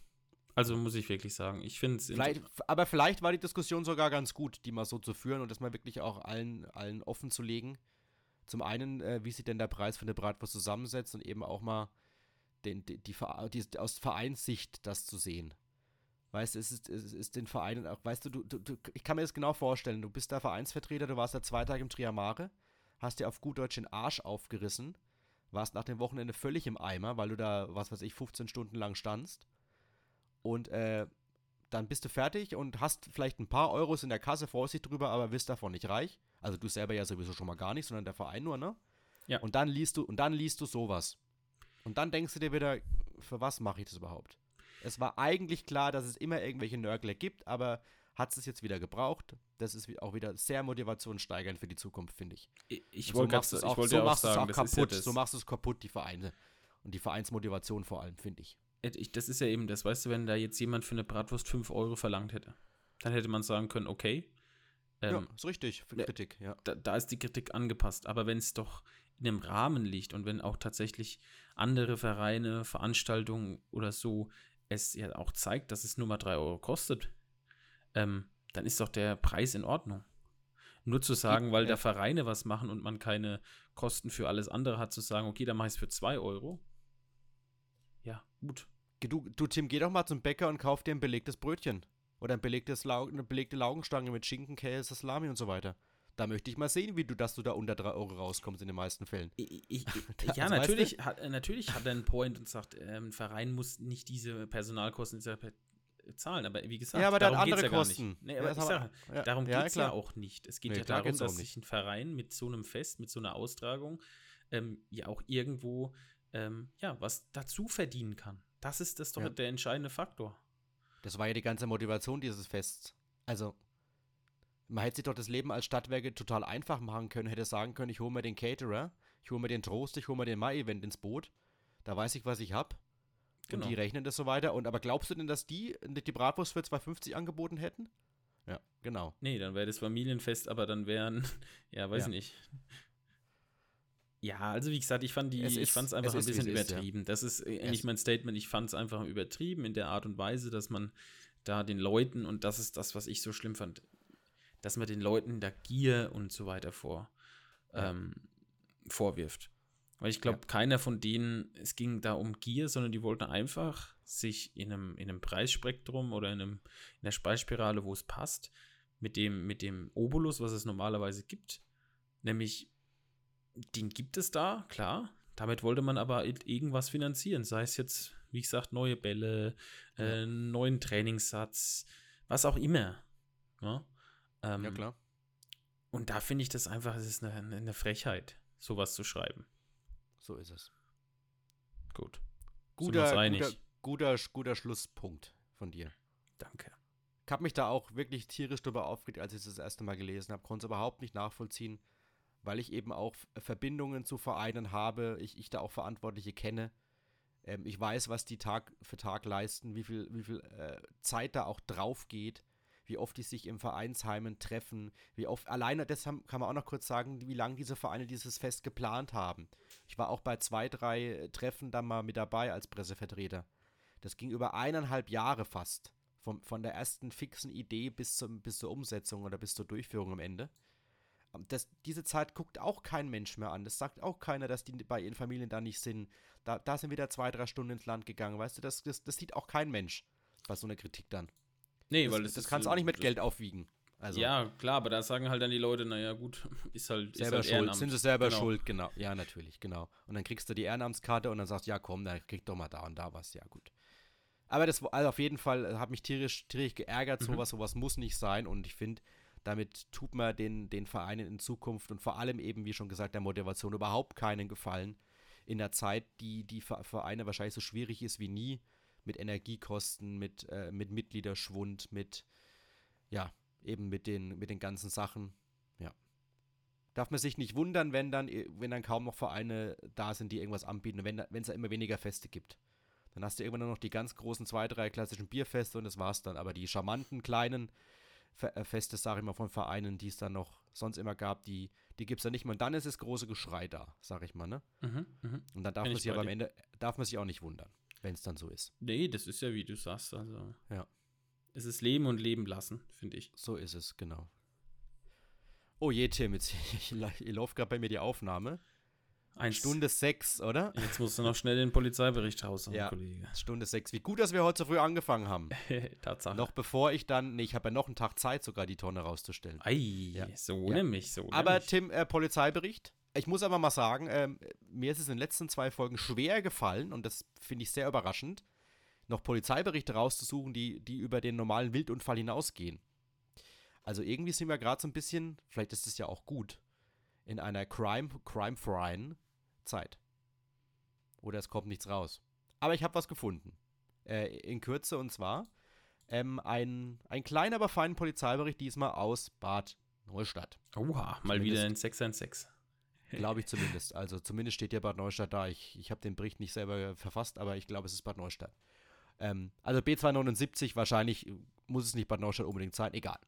Also muss ich wirklich sagen. Ich finde es. Aber vielleicht war die Diskussion sogar ganz gut, die mal so zu führen und das mal wirklich auch allen, allen offen zu legen. Zum einen, äh, wie sich denn der Preis für eine Bratwurst zusammensetzt und eben auch mal den, die, die, die, aus Vereinssicht das zu sehen. Weißt du, es ist, es ist den Vereinen auch, weißt du, du, du, ich kann mir das genau vorstellen, du bist da Vereinsvertreter, du warst da zwei Tage im Triamare, hast dir auf gut Deutsch den Arsch aufgerissen, warst nach dem Wochenende völlig im Eimer, weil du da, was weiß ich, 15 Stunden lang standst. Und äh, dann bist du fertig und hast vielleicht ein paar Euros in der Kasse, freust dich drüber, aber bist davon nicht reich. Also du selber ja sowieso schon mal gar nicht, sondern der Verein nur, ne? Ja. Und dann liest du, und dann liest du sowas. Und dann denkst du dir wieder, für was mache ich das überhaupt? Es war eigentlich klar, dass es immer irgendwelche Nörgler gibt, aber hat es jetzt wieder gebraucht? Das ist auch wieder sehr motivationssteigernd für die Zukunft, finde ich. ich Und wollte so ja auch machst du es sagen, auch ja kaputt. das. so machst du es kaputt, die Vereine. Und die Vereinsmotivation vor allem, finde ich. Ich, das ist ja eben das, weißt du, wenn da jetzt jemand für eine Bratwurst 5 Euro verlangt hätte, dann hätte man sagen können, okay, ähm, ja, ist richtig, für ne- Kritik, ja. da, da ist die Kritik angepasst. Aber wenn es doch in einem Rahmen liegt und wenn auch tatsächlich andere Vereine, Veranstaltungen oder so es ja auch zeigt, dass es nur mal 3 Euro kostet, ähm, dann ist doch der Preis in Ordnung. Nur zu sagen, weil ja. da Vereine was machen und man keine Kosten für alles andere hat, zu sagen, okay, dann mache ich es für 2 Euro. Ja, gut. Du, du, Tim, geh doch mal zum Bäcker und kauf dir ein belegtes Brötchen. Oder ein belegtes Lau eine belegte Laugenstange mit Schinken, Käse, Salami und so weiter. Da möchte ich mal sehen, wie du, dass du da unter 3 Euro rauskommst in den meisten Fällen. Ich, ich, Also, ja, natürlich, hat, äh, natürlich hat er einen Point und sagt, ähm, ein Verein muss nicht diese Personalkosten zahlen. Aber wie gesagt, Ja, aber darum geht's andere ja gar Kosten. nicht. Nee, Ja, aber ich haben sage, ja, darum ja, geht es ja auch nicht. Es geht Nee, ja darum, dass sich ein Verein mit so einem Fest, mit so einer Austragung, ähm, ja auch irgendwo ähm, ja, was dazu verdienen kann. Das ist das doch Ja. der entscheidende Faktor. Das war ja die ganze Motivation dieses Fests. Also, man hätte sich doch das Leben als Stadtwerke total einfach machen können, hätte sagen können, ich hole mir den Caterer, ich hole mir den Trost, ich hole mir den Mai-Event ins Boot. Da weiß ich, was ich hab. Genau. Und die rechnen das so weiter. Und aber glaubst du denn, dass die die Bratwurst für 2,50 angeboten hätten? Ja, genau. Nee, dann wäre das Familienfest, aber dann wären, ja, weiß Ja. ich nicht. Ja, also wie gesagt, ich fand die, Es ich ist- fand es einfach ein ist, bisschen ist, ja. übertrieben. Das ist äh, Es- nicht mein Statement. Ich fand es einfach übertrieben in der Art und Weise, dass man da den Leuten, und das ist das, was ich so schlimm fand, dass man den Leuten da Gier und so weiter vor, ähm, vorwirft. Weil ich glaube, Ja. keiner von denen, es ging da um Gier, sondern die wollten einfach sich in einem, in einem Preisspektrum oder in, einem, in der Preisspirale, wo es passt, mit dem, mit dem Obolus, was es normalerweise gibt, nämlich den gibt es da, klar. Damit wollte man aber irgendwas finanzieren, sei es jetzt, wie gesagt, neue Bälle, äh, neuen Trainingssatz, was auch immer. Ja, ähm, Ja, klar. Und da finde ich das einfach, es ist eine, eine Frechheit, sowas zu schreiben. So ist es. Gut. Guter, guter, guter, guter Schlusspunkt von dir. Danke. Ich habe mich da auch wirklich tierisch drüber aufgeregt, als ich es das erste Mal gelesen habe. Konnte es überhaupt nicht nachvollziehen, weil ich eben auch Verbindungen zu Vereinen habe, ich, ich da auch Verantwortliche kenne. Ähm, ich weiß, was die Tag für Tag leisten, wie viel, wie viel äh, Zeit da auch drauf geht, wie oft die sich im Vereinsheimen treffen, wie oft, alleine das haben, kann man auch noch kurz sagen, wie lange diese Vereine dieses Fest geplant haben. Ich war auch bei zwei, drei äh, Treffen da mal mit dabei als Pressevertreter. Das ging über eineinhalb Jahre fast. Vom, von der ersten fixen Idee bis, zum, bis zur Umsetzung oder bis zur Durchführung am Ende. Das, diese Zeit guckt auch kein Mensch mehr an. Das sagt auch keiner, dass die bei ihren Familien da nicht sind. Da, da sind wieder zwei, drei Stunden ins Land gegangen. Weißt du, das, das, das sieht auch kein Mensch bei so einer Kritik dann. Nee, Das, weil das, das, kannst du auch nicht mit Geld aufwiegen. Also ja, klar, aber da sagen halt dann die Leute, naja, gut, ist halt, selber ist halt schuld. Ehrenamt. Sind sie selber Genau. schuld, genau. Ja, natürlich, genau. Und dann kriegst du die Ehrenamtskarte und dann sagst du, ja komm, dann krieg doch mal da und da was. Ja, gut. Aber das also auf jeden Fall hat mich tierisch, tierisch geärgert, Mhm. sowas, sowas muss nicht sein und ich finde, damit tut man den, den Vereinen in Zukunft und vor allem eben, wie schon gesagt, der Motivation überhaupt keinen Gefallen. In der Zeit, die die Ver- Vereine wahrscheinlich so schwierig ist wie nie, mit Energiekosten, mit, äh, mit Mitgliederschwund, mit, ja, eben mit den, mit den ganzen Sachen. Ja. Darf man sich nicht wundern, wenn dann, äh, wenn dann kaum noch Vereine da sind, die irgendwas anbieten, wenn es da immer weniger Feste gibt. Dann hast du irgendwann nur noch die ganz großen zwei, drei klassischen Bierfeste und das war's dann. Aber die charmanten kleinen Feste, sag ich mal, von Vereinen, die es dann noch sonst immer gab, die, die gibt es dann nicht mehr. Und dann ist das große Geschrei da, sag ich mal, ne? Mhm, mhm. Und dann darf Bin man ich sich aber am. Ende, darf man sich auch nicht wundern, wenn es dann so ist. Nee, das ist ja, wie du sagst, also. Ja. Es ist Leben und Leben lassen, finde ich. So ist es, genau. Oh je, Tim, jetzt ich, ich läuft gerade bei mir die Aufnahme. Eins. Stunde sechs, oder? Jetzt musst du noch schnell den Polizeibericht raushauen, Ja. Kollege. Stunde sechs. Wie gut, dass wir heute so früh angefangen haben. Tatsache. Noch bevor ich dann, nee, ich habe ja noch einen Tag Zeit, sogar die Tonne rauszustellen. Ei, Ja. so Ja. nämlich, so Aber nämlich. Tim, äh, Polizeibericht. Ich muss aber mal sagen, ähm, mir ist es in den letzten zwei Folgen schwer gefallen und das finde ich sehr überraschend, noch Polizeiberichte rauszusuchen, die, die über den normalen Wildunfall hinausgehen. Also irgendwie sind wir gerade so ein bisschen, vielleicht ist es ja auch gut, in einer crime, crime-freien Zeit. Oder es kommt nichts raus. Aber ich habe was gefunden. Äh, in Kürze und zwar ähm, ein, ein kleiner, aber feiner Polizeibericht, diesmal aus Bad Neustadt. Oha, mal Zumindest- wieder ein 616. Glaube ich zumindest. Also zumindest steht ja Bad Neustadt da. Ich, ich habe den Bericht nicht selber verfasst, aber ich glaube, es ist Bad Neustadt. Ähm, also B279, wahrscheinlich muss es nicht Bad Neustadt unbedingt sein, egal.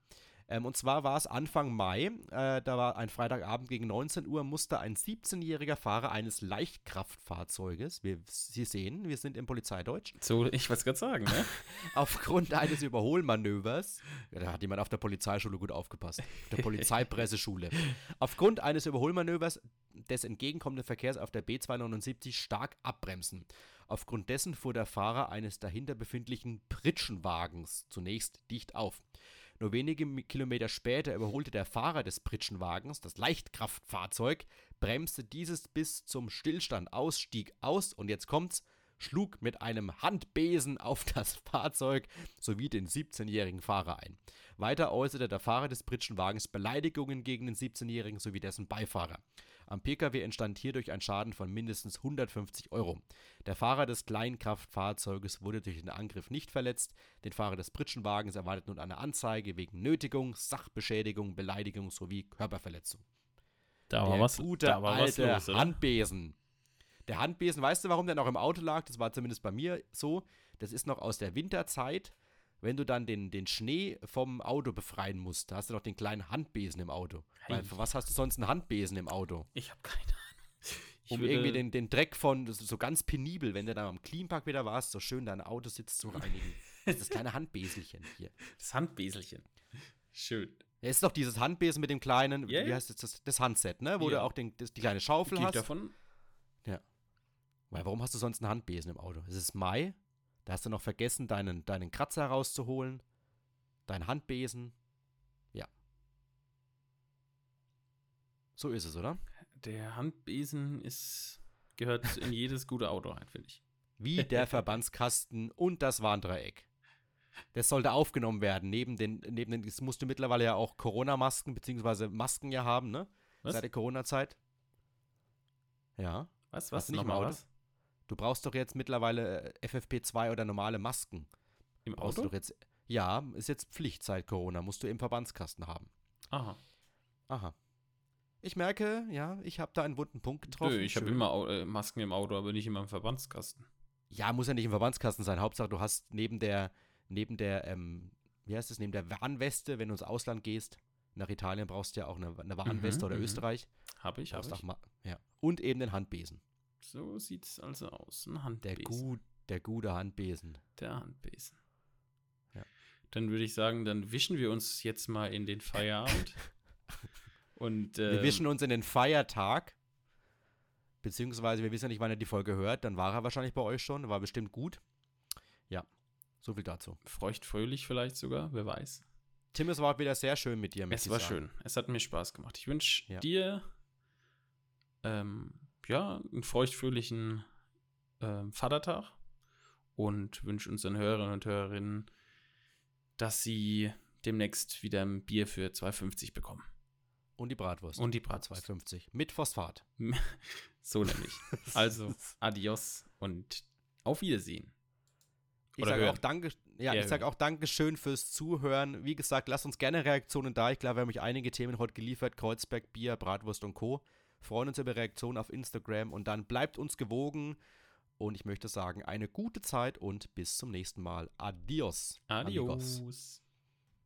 Ähm, und zwar war es Anfang Mai, äh, da war ein Freitagabend gegen 19 Uhr, musste ein 17-jähriger Fahrer eines Leichtkraftfahrzeuges, wir, Sie sehen, wir sind im Polizeideutsch, So, ich wollte gerade sagen, ne? aufgrund eines Überholmanövers, ja, da hat jemand auf der Polizeischule gut aufgepasst, auf der Polizeipresseschule, aufgrund eines Überholmanövers des entgegenkommenden Verkehrs auf der B279 stark abbremsen. Aufgrund dessen fuhr der Fahrer eines dahinter befindlichen Pritschenwagens zunächst dicht auf. Nur wenige Kilometer später überholte der Fahrer des Pritschenwagens das Leichtkraftfahrzeug, bremste dieses bis zum Stillstand aus, stieg aus und jetzt kommt's, schlug mit einem Handbesen auf das Fahrzeug sowie den 17-jährigen Fahrer ein. Weiter äußerte der Fahrer des Pritschenwagens Beleidigungen gegen den 17-jährigen sowie dessen Beifahrer. Am Pkw entstand hierdurch ein Schaden von mindestens 150 Euro. Der Fahrer des Kleinkraftfahrzeuges wurde durch den Angriff nicht verletzt. Den Fahrer des Pritschenwagens erwartet nun eine Anzeige wegen Nötigung, Sachbeschädigung, Beleidigung sowie Körperverletzung. Da war Der was, gute da war was alte los, oder? Handbesen. Der Handbesen, weißt du, warum der noch im Auto lag? Das war zumindest bei mir so. Das ist noch aus der Winterzeit. Wenn du dann den, den Schnee vom Auto befreien musst, da hast du noch den kleinen Handbesen im Auto. Weil, Hey. für was hast du sonst einen Handbesen im Auto? Ich habe keine Ahnung. Ich um irgendwie den, den Dreck von, so ganz penibel, wenn du da am Cleanpark wieder warst, so schön dein Autositz zu reinigen. Das ist das kleine Handbeselchen hier. Das Handbeselchen. Schön. Ja, ist doch dieses Handbesen mit dem kleinen, Ja, wie ja. heißt das, das, das Handset, ne? Wo Ja. du auch den, das, die kleine Schaufel Geht hast. davon? Weil warum hast du sonst einen Handbesen im Auto? Es ist Mai, da hast du noch vergessen, deinen, deinen Kratzer rauszuholen, deinen Handbesen. Ja. So ist es, oder? Der Handbesen ist, gehört in jedes gute Auto rein, finde ich. Wie der Verbandskasten und das Warndreieck. Das sollte aufgenommen werden. Neben den, neben den, es musst du mittlerweile ja auch Corona-Masken bzw. Masken ja haben, ne? Was? Seit der Corona-Zeit. Ja. Was, Hast was, du nicht Auto? was? Du brauchst doch jetzt mittlerweile äh, FFP2 oder normale Masken. Im Brauchst Auto? doch jetzt. Ja, ist jetzt Pflicht seit Corona. Musst du im Verbandskasten haben. Aha. Aha. Ich merke, ja, ich habe da einen wunden Punkt getroffen. Nö, ich habe immer äh, Masken im Auto, aber nicht immer im Verbandskasten. Ja, muss ja nicht im Verbandskasten sein. Hauptsache, du hast neben der, neben der, ähm, wie heißt es, neben der Warnweste, wenn du ins Ausland gehst, nach Italien brauchst du ja auch eine, eine Warnweste Mhm, oder mhm. Österreich. Habe ich, habe Brauchst ich. auch ma ja. Und eben den Handbesen. So sieht's also aus. Ein Der, Handbesen. gut, der gute Handbesen. Der Handbesen. Ja. Dann würde ich sagen, dann wischen wir uns jetzt mal in den Feierabend. Und Wir ähm, wischen uns in den Feiertag. Beziehungsweise, wir wissen ja nicht, wann ihr die Folge hört. Dann war er wahrscheinlich bei euch schon. War bestimmt gut. Ja, so viel dazu. feucht-fröhlich vielleicht sogar, wer weiß. Tim, es war wieder sehr schön mit dir. Es war sagen. schön. Es hat mir Spaß gemacht. Ich wünsche Ja. dir ähm, ja, einen feuchtfröhlichen ähm, Vatertag und wünsche unseren Hörerinnen und Hörerinnen, dass sie demnächst wieder ein Bier für 2,50 bekommen. Und die Bratwurst. Und die Bratwurst. 2,50. Mit Phosphat. So nämlich. Also, adios und auf Wiedersehen. Ich sage hören. auch Danke, ja, Ja, ich sage auch Dankeschön fürs Zuhören. Wie gesagt, lasst uns gerne Reaktionen da. Ich glaube, wir haben euch einige Themen heute geliefert. Kreuzberg, Bier, Bratwurst und Co. Freuen uns über Reaktionen auf Instagram und dann bleibt uns gewogen. Und ich möchte sagen, eine gute Zeit und bis zum nächsten Mal. Adios. amigos. Adios.